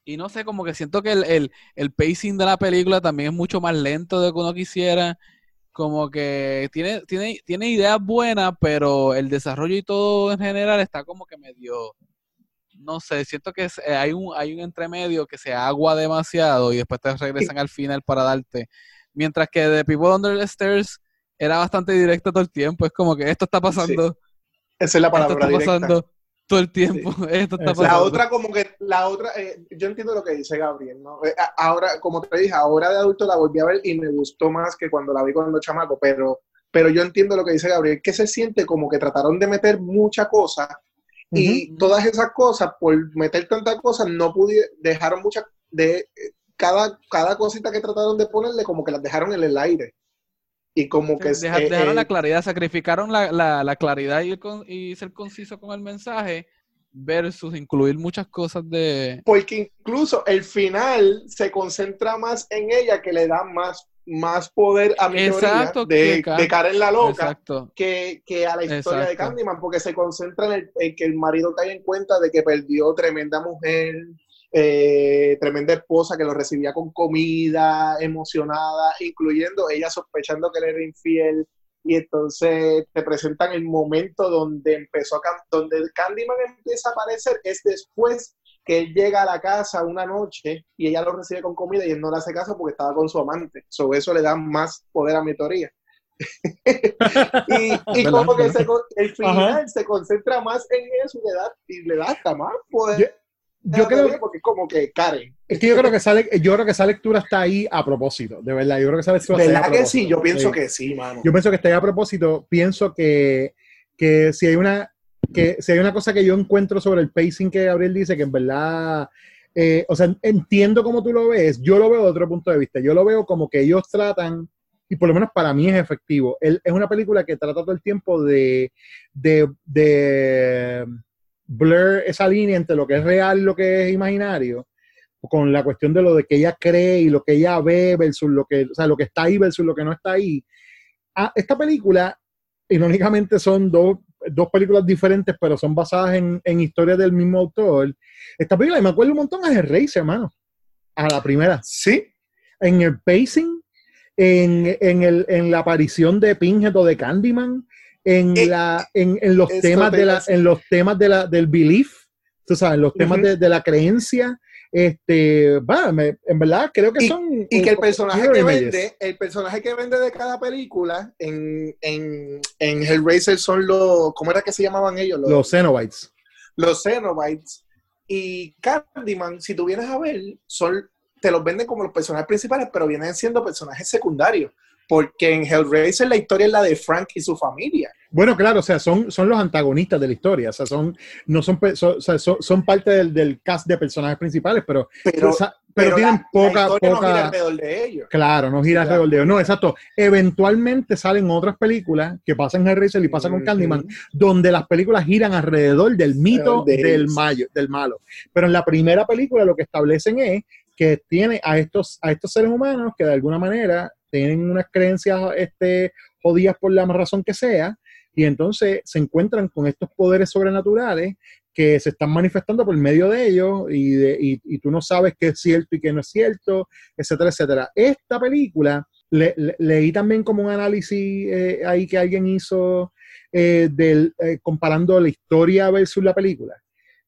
Y no sé, como que siento que el, el, el pacing de la película también es mucho más lento de lo que uno quisiera. Como que tiene, tiene, tiene ideas buenas, pero el desarrollo y todo en general está como que medio. No sé, siento que es- eh, hay un, hay un entremedio que se agua demasiado y después te regresan al final para darte. Mientras que The People Under the Stairs era bastante directo todo el tiempo. Es como que esto está pasando, Esa es la esto palabra está directa. pasando todo el tiempo. Esto está pasando. La otra como que, la otra, eh, yo entiendo lo que dice Gabriel, ¿no? Eh, ahora, como te dije, ahora de adulto la volví a ver y me gustó más que cuando la vi cuando chamaco, pero, pero yo entiendo lo que dice Gabriel, que se siente como que trataron de meter mucha cosa y todas esas cosas, por meter tanta cosa, no pudieron, dejaron muchas, de cada, cada cosita que trataron de ponerle, como que las dejaron en el aire. Y como que... Deja- eh, dejaron eh, la claridad, sacrificaron la, la, la claridad y, el con- y ser conciso con el mensaje versus incluir muchas cosas de... porque incluso el final se concentra más en ella que le da más, más poder a mi Exacto, teoría de, de Karen la loca que, que a la historia de. Candyman porque se concentra en, el- en que el marido cae en cuenta de que perdió tremenda mujer eh, tremenda esposa que lo recibía con comida emocionada incluyendo ella sospechando que él era infiel y entonces te presentan el momento donde empezó a donde Candyman empieza a aparecer es después que él llega a la casa una noche y ella lo recibe con comida y él no le hace caso porque estaba con su amante. Sobre eso le da más poder a mi teoría. y y ¿Verdad? como que ¿Verdad? se el final Ajá. se concentra más en eso y le da, y le da hasta más poder. Yo- Yo creo, porque como que Karen. es que yo creo que sale, yo creo que esa lectura está ahí a propósito, de verdad. Yo creo que esa lectura está ahí a ¿Verdad que sí? Yo pienso Sí. que sí, mano. Yo pienso que está ahí a propósito. Pienso que, que si hay una que si hay una cosa que yo encuentro sobre el pacing que Gabriel dice, que en verdad, eh, o sea, entiendo cómo tú lo ves, yo lo veo de otro punto de vista. Yo lo veo como que ellos tratan, y por lo menos para mí es efectivo. Él- es una película que trata todo el tiempo de, de, de blur esa línea entre lo que es real y lo que es imaginario con la cuestión de lo de que ella cree y lo que ella ve versus lo que, o sea, lo que está ahí versus lo que no está ahí. Ah, esta película, irónicamente, son dos, dos películas diferentes, pero son basadas en, en historias del mismo autor. Esta película, y me acuerdo un montón a Hellraiser, hermano. A la primera. Sí. En el pacing, en, en, el, en la aparición de Pinhead o de Candyman, en, Eh, la, en, en los temas te de la, en los temas de la, del belief, tú sabes, los temas de, de la creencia. Este, va, me- en verdad creo que Y- son. Y que el personaje que images. vende, el personaje que vende de cada película en, en, en Hellraiser son los, ¿cómo era que se llamaban ellos? Los, Los Cenobites. los Cenobites. Y Candyman, si tú vienes a ver, son te los venden como los personajes principales, pero vienen siendo personajes secundarios. Porque en Hellraiser la historia es la de Frank y su familia. Bueno, claro, o sea, son, son los antagonistas de la historia, o sea, son, no son, son, son, son parte del, del cast de personajes principales, pero, Pero, o sea, pero tienen la- poca, la historia no gira poca, alrededor de ellos. Claro, no gira Sí, alrededor de ellos. No, exacto. Eventualmente salen otras películas que pasan en Hellraiser y pasa con Ujú. Candyman, donde las películas giran alrededor del mito De del, mayo, del malo. Pero en la primera película lo que establecen es que tiene a estos, a estos seres humanos que de alguna manera tienen unas creencias este, jodidas por la razón que sea, y entonces se encuentran con estos poderes sobrenaturales que se están manifestando por medio de ellos y, de, y, y tú no sabes qué es cierto y qué no es cierto, etcétera, etcétera. Esta película, le- le- leí también como un análisis eh, ahí que alguien hizo eh, del, eh, comparando la historia versus la película.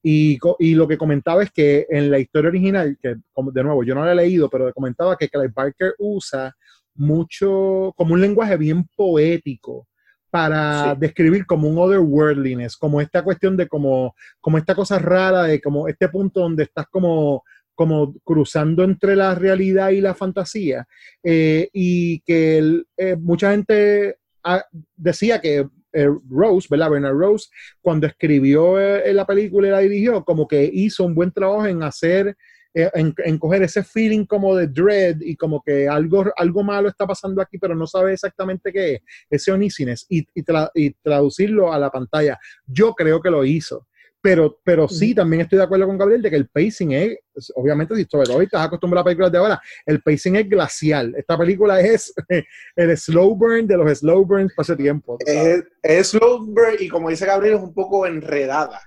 Y, y lo que comentaba es que en la historia original, que como, de nuevo yo no la he leído, pero comentaba que Clive Barker usa mucho, como un lenguaje bien poético para Sí. describir como un otherworldliness, como esta cuestión de como, como esta cosa rara, de como este punto donde estás como, como cruzando entre la realidad y la fantasía, eh, y que el- eh, mucha gente ah, decía que eh, Rose, ¿verdad? Bernard Rose, cuando escribió la película y la dirigió, como que hizo un buen trabajo en hacer, en, en coger ese feeling como de dread y como que algo, algo malo está pasando aquí, pero no sabe exactamente qué es, ese uneasiness, y, y, tra- y traducirlo a la pantalla. Yo creo que lo hizo. Pero, pero sí, también estoy de acuerdo con Gabriel de que el pacing es, obviamente, si sobre todo estás acostumbrado a películas de ahora, el pacing es glacial. Esta película es el slow burn de los slow burns ese tiempo. Es, es slow burn y como dice Gabriel, es un poco enredada.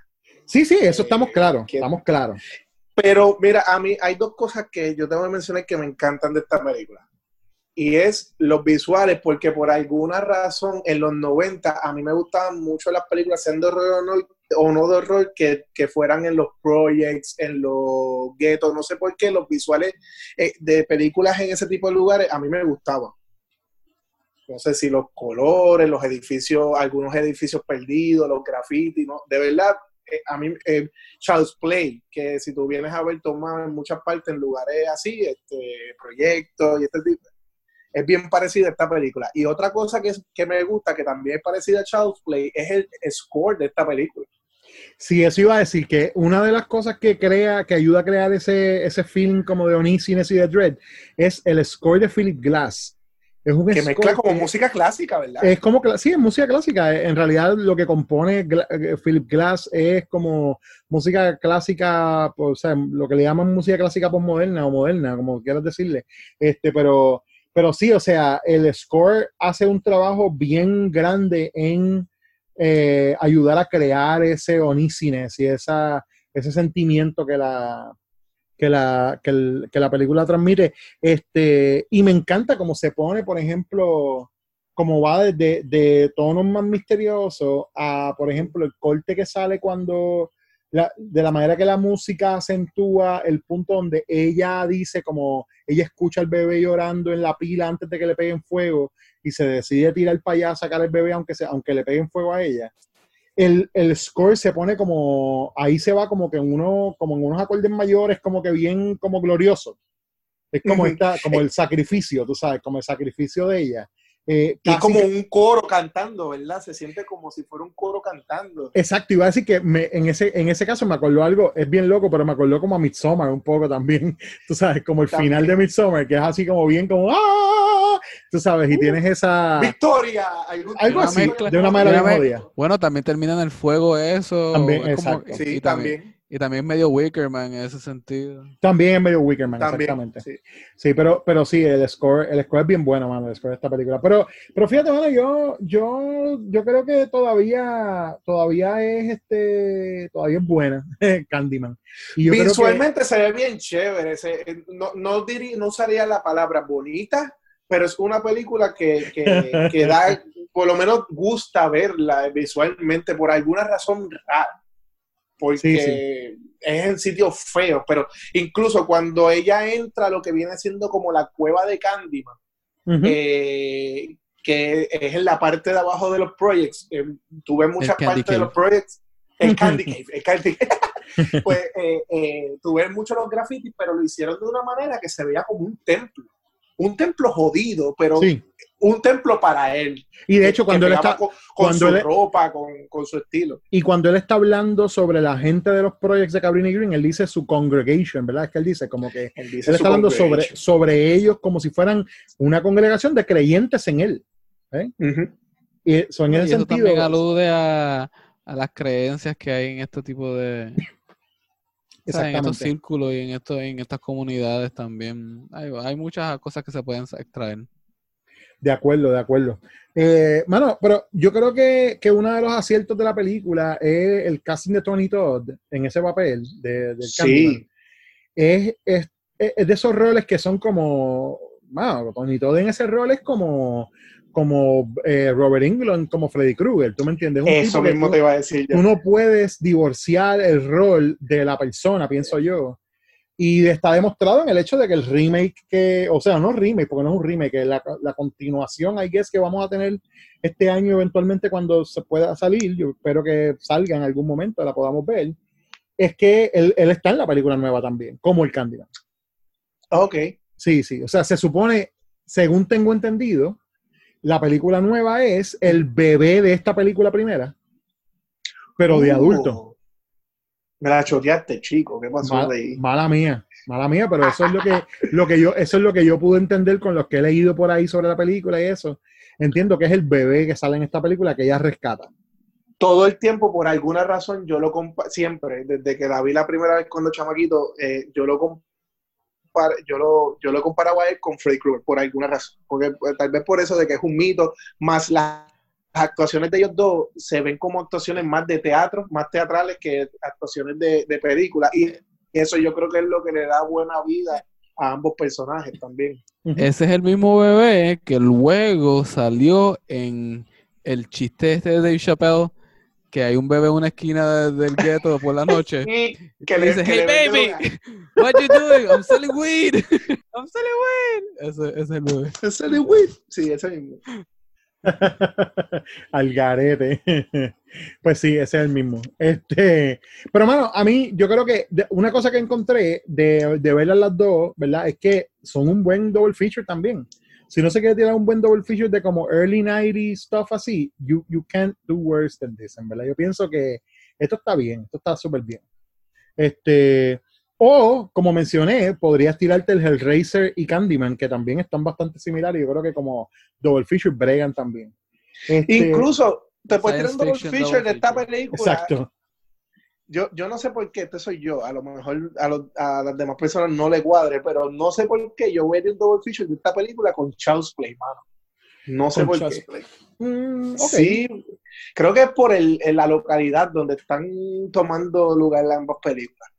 Sí, sí, eso estamos claros, que- estamos claros. Pero mira, a mí hay dos cosas que yo tengo que mencionar que me encantan de esta película. Y es los visuales, porque por alguna razón en los 90 a mí me gustaban mucho las películas, sean de horror o no, de horror, que, que fueran en los projects, en los guetos, no sé por qué, los visuales eh, de películas en ese tipo de lugares a mí me gustaban. No sé si los colores, los edificios, algunos edificios perdidos, los grafitis, ¿no? De verdad, eh, a mí, eh, Charles Play, que si tú vienes a ver, toma en muchas partes en lugares así, este, proyectos y este tipo. Es bien parecida a esta película. Y otra cosa que, que me gusta, que también es parecida a Charles Play, es el score de esta película. Sí, eso iba a decir que una de las cosas que crea, que ayuda a crear ese, ese feeling como de uneasiness y de dread, es el score de Philip Glass. Es un Que mezcla como que- música clásica, ¿verdad? Es como, sí, es música clásica. En realidad, lo que compone Gla- eh, Philip Glass es como música clásica, o sea, lo que le llaman música clásica postmoderna o moderna, como quieras decirle. Este, pero, pero sí, o sea, el score hace un trabajo bien grande en eh, ayudar a crear ese uneasiness y esa, ese sentimiento que la, que la, que, el- que la película transmite. Este, y me encanta cómo se pone, por ejemplo, cómo va desde de tonos más misteriosos a, por ejemplo, el corte que sale cuando, la- de la manera que la música acentúa el punto donde ella dice, como ella escucha al bebé llorando en la pila antes de que le peguen fuego y se decide tirar para allá a sacar al bebé aunque, se, aunque le peguen fuego a ella el, el score se pone como, ahí se va como que en uno, como en unos acordes mayores, como que bien, como glorioso. Es como esta, como el sacrificio, tú sabes, como el sacrificio de ella. Eh, Y como que- un coro cantando, ¿verdad? Se siente como si fuera un coro cantando. Exacto, iba a decir que me- en, ese, en ese caso me acordó algo, es bien loco, pero me acordó como a Midsommar un poco también, tú sabes, como el También. final de Midsommar, que es así como bien como ¡ah! Tú sabes, y tienes esa... Victoria. algún- Algo así, mezcla- de una manera. Bueno, también termina en el fuego eso. También, es como- exacto. y, Sí, también, también. Y también medio Wickerman en ese sentido. También es medio Wickerman, También, exactamente. sí. Sí, pero, pero sí, el score, el score es bien bueno, mano, el score de esta película. Pero, pero fíjate, mano, yo, yo, yo creo que todavía, todavía es este, todavía es buena, Candyman. Y yo creo que- Visualmente se ve bien chévere. se- no, no, diría, no usaría la palabra bonita, pero es una película que, que, que da, por lo menos gusta verla visualmente por alguna razón rara. Porque Sí, sí. es en sitios feos, pero incluso cuando ella entra a lo que viene siendo como la cueva de Candyman, eh, que es en la parte de abajo de los projects. Eh, tuve muchas Candy partes de los projects. El Candy Cave. El Candy Cave. pues eh, eh, tú ves mucho los grafitis, pero lo hicieron de una manera que se veía como un templo. Un templo jodido, pero Sí. Un templo para él. Y de hecho, Que- cuando que él está- con, con cuando su él- ropa, con, con su estilo. Y cuando él está hablando sobre la gente de los proyectos de Cabrini Green, él dice su congregation, ¿verdad? Es que él dice como que Él él dice está su hablando sobre, congregation. sobre ellos como si fueran una congregación de creyentes en él. ¿eh? Ujú. Y son en Y ese eso sentido. también alude a, a las creencias que hay en este tipo de... o sea, en estos círculos y en, esto, en estas comunidades también. Hay, hay muchas cosas que se pueden extraer. De acuerdo, de acuerdo. Eh, mano, pero yo creo que, que uno de los aciertos de la película es el casting de Tony Todd en ese papel de, del Sí. Es, es, es de esos roles que son como, mano, Tony Todd en ese rol es como, como eh, Robert Englund, como Freddy Krueger, ¿tú me entiendes? Un Eso mismo tú- te iba a decir yo. tú no puedes divorciar el rol de la persona, pienso yo. Y está demostrado en el hecho de que el remake que, o sea, no remake, porque no es un remake, es la, la continuación, I guess, que vamos a tener este año eventualmente cuando se pueda salir, yo espero que salga en algún momento, la podamos ver, es que él, él está en la película nueva también, como el Candyman. Ok. Sí, sí, o sea, se supone, según tengo entendido, la película nueva es el bebé de esta película primera, pero de Uh, adulto. Me la choteaste, chico. ¿Qué pasó Mal- de ahí? mala mía, mala mía, pero eso es lo que, lo que yo, eso es lo que yo pude entender con los que he leído por ahí sobre la película y eso. Entiendo que es el bebé que sale en esta película que ella rescata. Todo el tiempo, por alguna razón, yo lo compa siempre, desde que la vi la primera vez cuando chamaquito, eh, yo lo yo lo, yo lo comparaba a él con Freddy Krueger, por alguna razón. Porque pues, tal vez por eso de que es un mito, más las actuaciones de ellos dos se ven como actuaciones más de teatro, más teatrales que actuaciones de, de película. Y eso yo creo que es lo que le da buena vida a ambos personajes también. Ese es el mismo bebé que luego salió en el chiste este de Dave Chappelle, que hay un bebé en una esquina de- del gueto por la noche. Y que le dice, que hey le baby, what you doing? I'm selling weed. I'm selling weed. Ese, ese es el bebé. Ese de Will. Sí, ese mismo. Al garete. Pues sí, ese es el mismo. Este, pero mano, a mí, yo creo que una cosa que encontré de, de verlas las dos, ¿verdad? Es que son un buen double feature también. Si no se quiere tirar un buen double feature de como early 90s stuff así, you, you can't do worse than this, en verdad. Yo pienso que esto está bien, esto está súper bien. Este, o, como mencioné, podrías tirarte el Hellraiser y Candyman, que también están bastante similares. Yo creo que como double feature bregan también. Este, Incluso te puedes tirar un double feature double de esta película. Exacto. Yo, yo no sé por qué, este soy yo. A lo mejor a, los- a las demás personas no le cuadre, pero no sé por qué yo voy a ir un double feature de esta película con Charles Play, mano. No sé Con por Child's qué. Mm. Sí, creo que es por el, en la localidad donde están tomando lugar las ambas películas.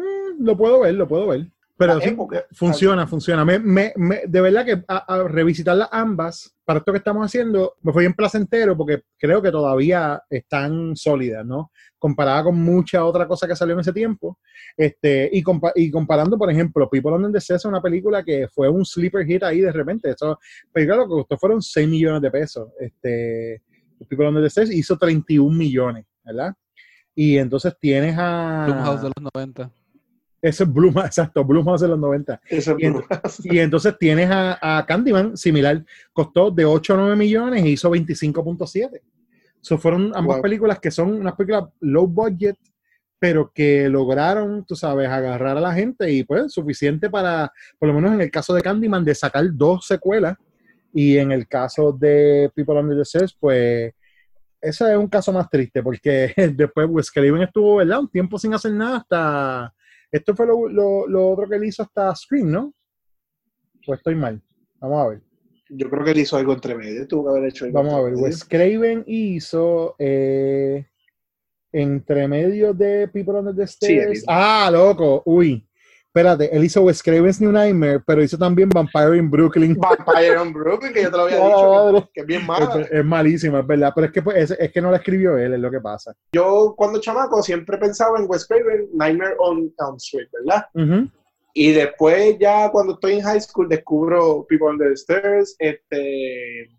Mm, lo puedo ver, lo puedo ver. Pero La sí, época. funciona, funciona. Me, me- me- de verdad que a, a revisitarlas ambas, para esto que estamos haciendo, me fue bien placentero porque creo que todavía están sólidas, ¿no? Comparada con mucha otra cosa que salió en ese tiempo. Este, y, compa- y comparando, por ejemplo, People Under the es una película que fue un sleeper hit ahí de repente. Eso, película lo que costó fueron 6 millones de pesos. Este, People Under the Sea hizo 31 millones, ¿verdad? Y entonces tienes a... Blumhouse de los 90. Ese es Blumhouse, exacto, Blumhouse de los 90. Eso Y, ent- y entonces tienes a, a Candyman, similar, costó de 8 a 9 millones e hizo 25.7. So fueron ambas Wow. películas que son unas películas low budget, pero que lograron, tú sabes, agarrar a la gente y pues suficiente para, por lo menos en el caso de Candyman, de sacar dos secuelas. Y en el caso de People Under the Stairs, pues ese es un caso más triste porque después Wes Craven estuvo, ¿verdad? Un tiempo sin hacer nada hasta... Esto fue lo, lo- lo otro que él hizo hasta Scream, ¿no? Pues estoy mal. Vamos a ver. Yo creo que él hizo algo entre medio. Tuvo que haber hecho algo. Vamos a ver. Wes Craven hizo eh, entre medio de People Under the Stairs. ah, loco. Uy. Espérate, él hizo Wes Craven's New Nightmare, pero hizo también Vampire in Brooklyn. Vampire on Brooklyn, que yo te lo había dicho, que, que es bien mala. Es, es malísima, es verdad. Pero es que, pues, es, es que no la escribió él, es lo que pasa. Yo cuando chamaco siempre pensaba en Wes Craven, Nightmare on Elm Street, ¿verdad? Y después ya cuando estoy en high school descubro People Under the Stairs, este,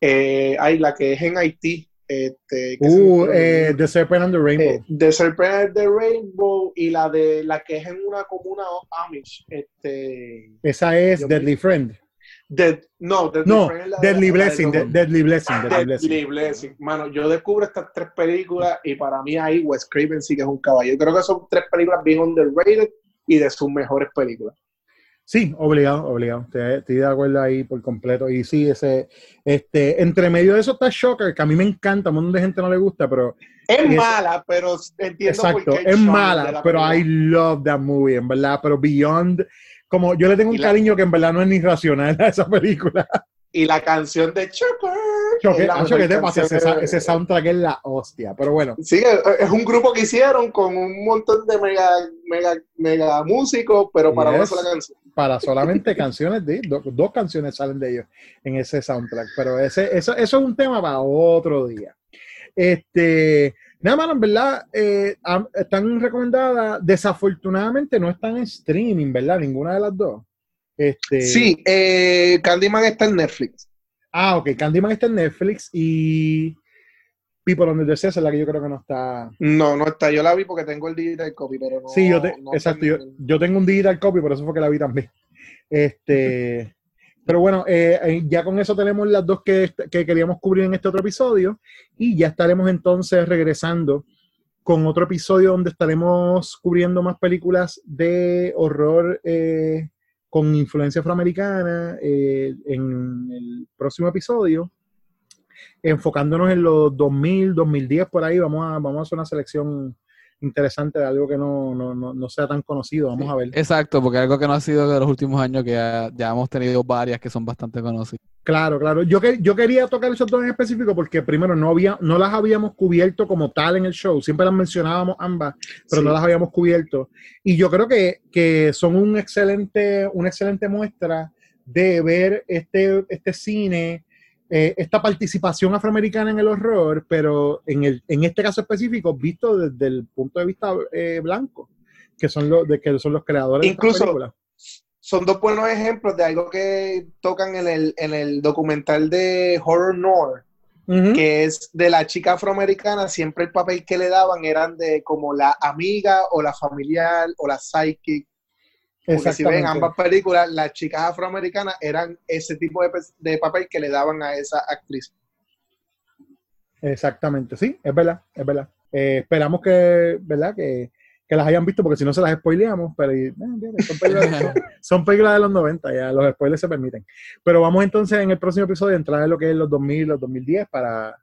eh, hay la que es en Haití, Este, me Uh, eh, The Serpent and the Rainbow. Eh, The Serpent and the Rainbow y la de la que es en una comuna Amish. Este, Esa es Deadly Friend. Dead- no, Deadly No, Friend la- Deadly de Blessing, de- Deadly Blessing, Deadly Blessing. Deadly Blessing. Mano, yo descubro estas tres películas y para mí ahí Wes Craven sí que es un caballo. Yo creo que son tres películas bien underrated y de sus mejores películas. Sí, obligado, obligado. Estoy, de acuerdo ahí por completo. Y sí, ese, este, entre medio de eso está Shocker, que a mí me encanta, a un montón de gente no le gusta, pero Es mala, pero entiendo exacto, por qué. es mala, pero I love that movie, en verdad. Pero Beyond, como yo le tengo un la- cariño que en verdad no es ni racional a esa película. Y la canción de Choker. Choque, es la Acho, mejor ¿qué te pasa? Ese, soundtrack es la hostia, pero bueno. Sí, es un grupo que hicieron con un montón de mega, mega, mega músicos, pero para una Yes. sola canción. para solamente canciones de do- dos canciones salen de ellos en ese soundtrack pero ese eso, eso es un tema para otro día este nada más en verdad eh, están recomendadas desafortunadamente no están en streaming verdad ninguna de las dos este Sí, eh, Candyman está en Netflix. ah ok Candyman está en Netflix y People Under the Sea es la que yo creo que no está No, no está. Yo la vi porque tengo el digital copy, pero no. Sí, yo te- no exacto, yo tengo un digital copy, por eso fue que la vi también. Este, pero bueno, eh, eh, ya con eso tenemos las dos que, que queríamos cubrir en este otro episodio y ya estaremos entonces regresando con otro episodio donde estaremos cubriendo más películas de horror eh, con influencia afroamericana eh, en el próximo episodio enfocándonos en los 2000, 2010 por ahí, vamos a, vamos a hacer una selección interesante de algo que no, no, no, no sea tan conocido, vamos a ver. Exacto, porque algo que no ha sido de los últimos años, que ya, ya hemos tenido varias que son bastante conocidas. Claro, claro. Yo, que, yo quería tocar esos dos en específico porque primero no, había, no las habíamos cubierto como tal en el show, siempre las mencionábamos ambas, pero Sí. no las habíamos cubierto. Y yo creo que, que son un excelente, una excelente muestra de ver este, este cine, eh, esta participación afroamericana en el horror, pero en, el, en este caso específico, visto desde el punto de vista eh, blanco, que son los, de que son los creadores de Incluso- esta. Son dos buenos ejemplos de algo que tocan en el, en el documental de Horror Noir, que es de la chica afroamericana, siempre el papel que le daban eran de como la amiga o la familiar o la psychic. Porque si ven ambas películas, las chicas afroamericanas eran ese tipo de, pe- de papel que le daban a esa actriz. Exactamente, sí, es verdad, es verdad. Eh, esperamos que, ¿verdad? Que, que las hayan visto, porque si no se las spoileamos, pero eh, mira, son, películas, son- son películas de los 90, ya los spoilers se permiten. Pero vamos entonces en el próximo episodio a entrar en lo que es los 2000, los 2010 para,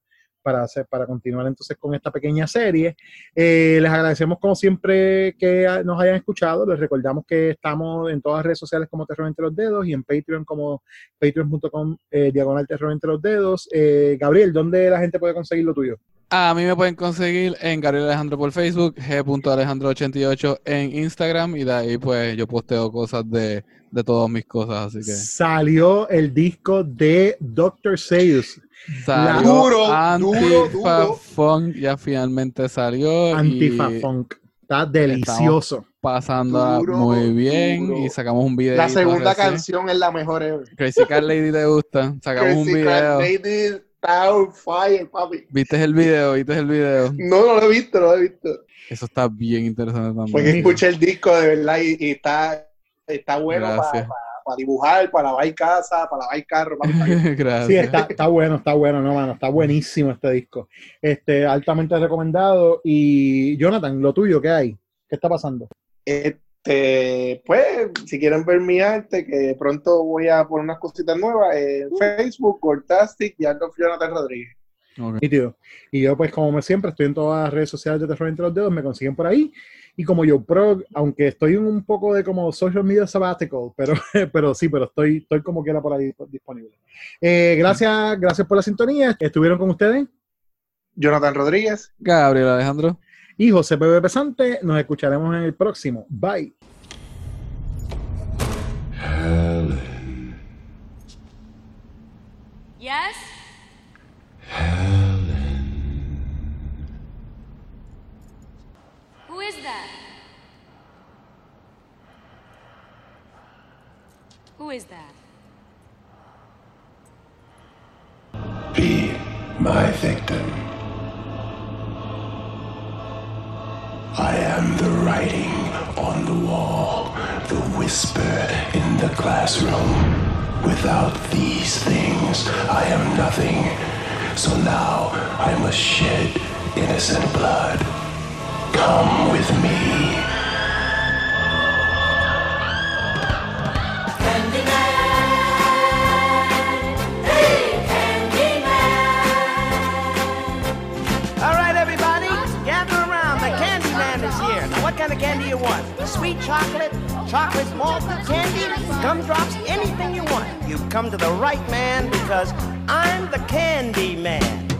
para, hacer, para continuar entonces con esta pequeña serie. Eh, les agradecemos como siempre que nos hayan escuchado. Les recordamos que estamos en todas las redes sociales como Terror Entre los Dedos y en Patreon como patreon.com eh, diagonal Terror Entre los Dedos. Eh, Gabriel, ¿dónde la gente puede conseguir lo tuyo? A mí me pueden conseguir en Gabriel Alejandro por Facebook, g.alejandro88 en Instagram y de ahí pues yo posteo cosas de, de todas mis cosas, así que Salió el disco de Dr. Seuss, salió Duro, Antifa duro, duro. Funk, ya finalmente salió Antifa y Funk. Está delicioso. Duro, muy bien duro. y sacamos un video. La segunda canción es la mejor ever. Crazy Cat Lady te gusta, sacamos un Crazy Cat video. Lady está on fire, papi. ¿Viste el video? ¿Viste el video? No, no lo he visto, no lo he visto. Eso está bien interesante también. Porque escuché el disco de verdad y, y está, está bueno para dibujar, para lavar casa, para lavar carro. bien. Gracias. Sí, está, está bueno, está bueno, no, mano, está buenísimo este disco. Este, altamente recomendado. Y Jonathan, lo tuyo, ¿qué hay? ¿Qué está pasando? Este, pues, si quieren ver mi arte, que pronto voy a poner unas cositas nuevas en Facebook, Gortastic y Aldo Jonathan Rodríguez. Ok. Nítido. Y yo, pues, como siempre, estoy en todas las redes sociales de Terror Entre los Dedos, me consiguen por ahí. Y como yo pro, aunque estoy en un poco de como social media sabbatical, pero, pero sí, pero estoy, estoy como quiera por ahí disponible. Eh, gracias, gracias por la sintonía. Estuvieron con ustedes Jonathan Rodríguez. Gabriel Alejandro. Y José Pepe Pesante. Nos escucharemos en el próximo. Bye. Helen. Yes? Helen. Who is that? Who is that? Be my victim. Am the writing on the wall, the whisper in the classroom. Without these things, I am nothing. So now I must shed innocent blood. Come with me. Sweet chocolate, chocolate malt candy, gumdrops, anything you want. You've come to the right man because I'm the Candy Man.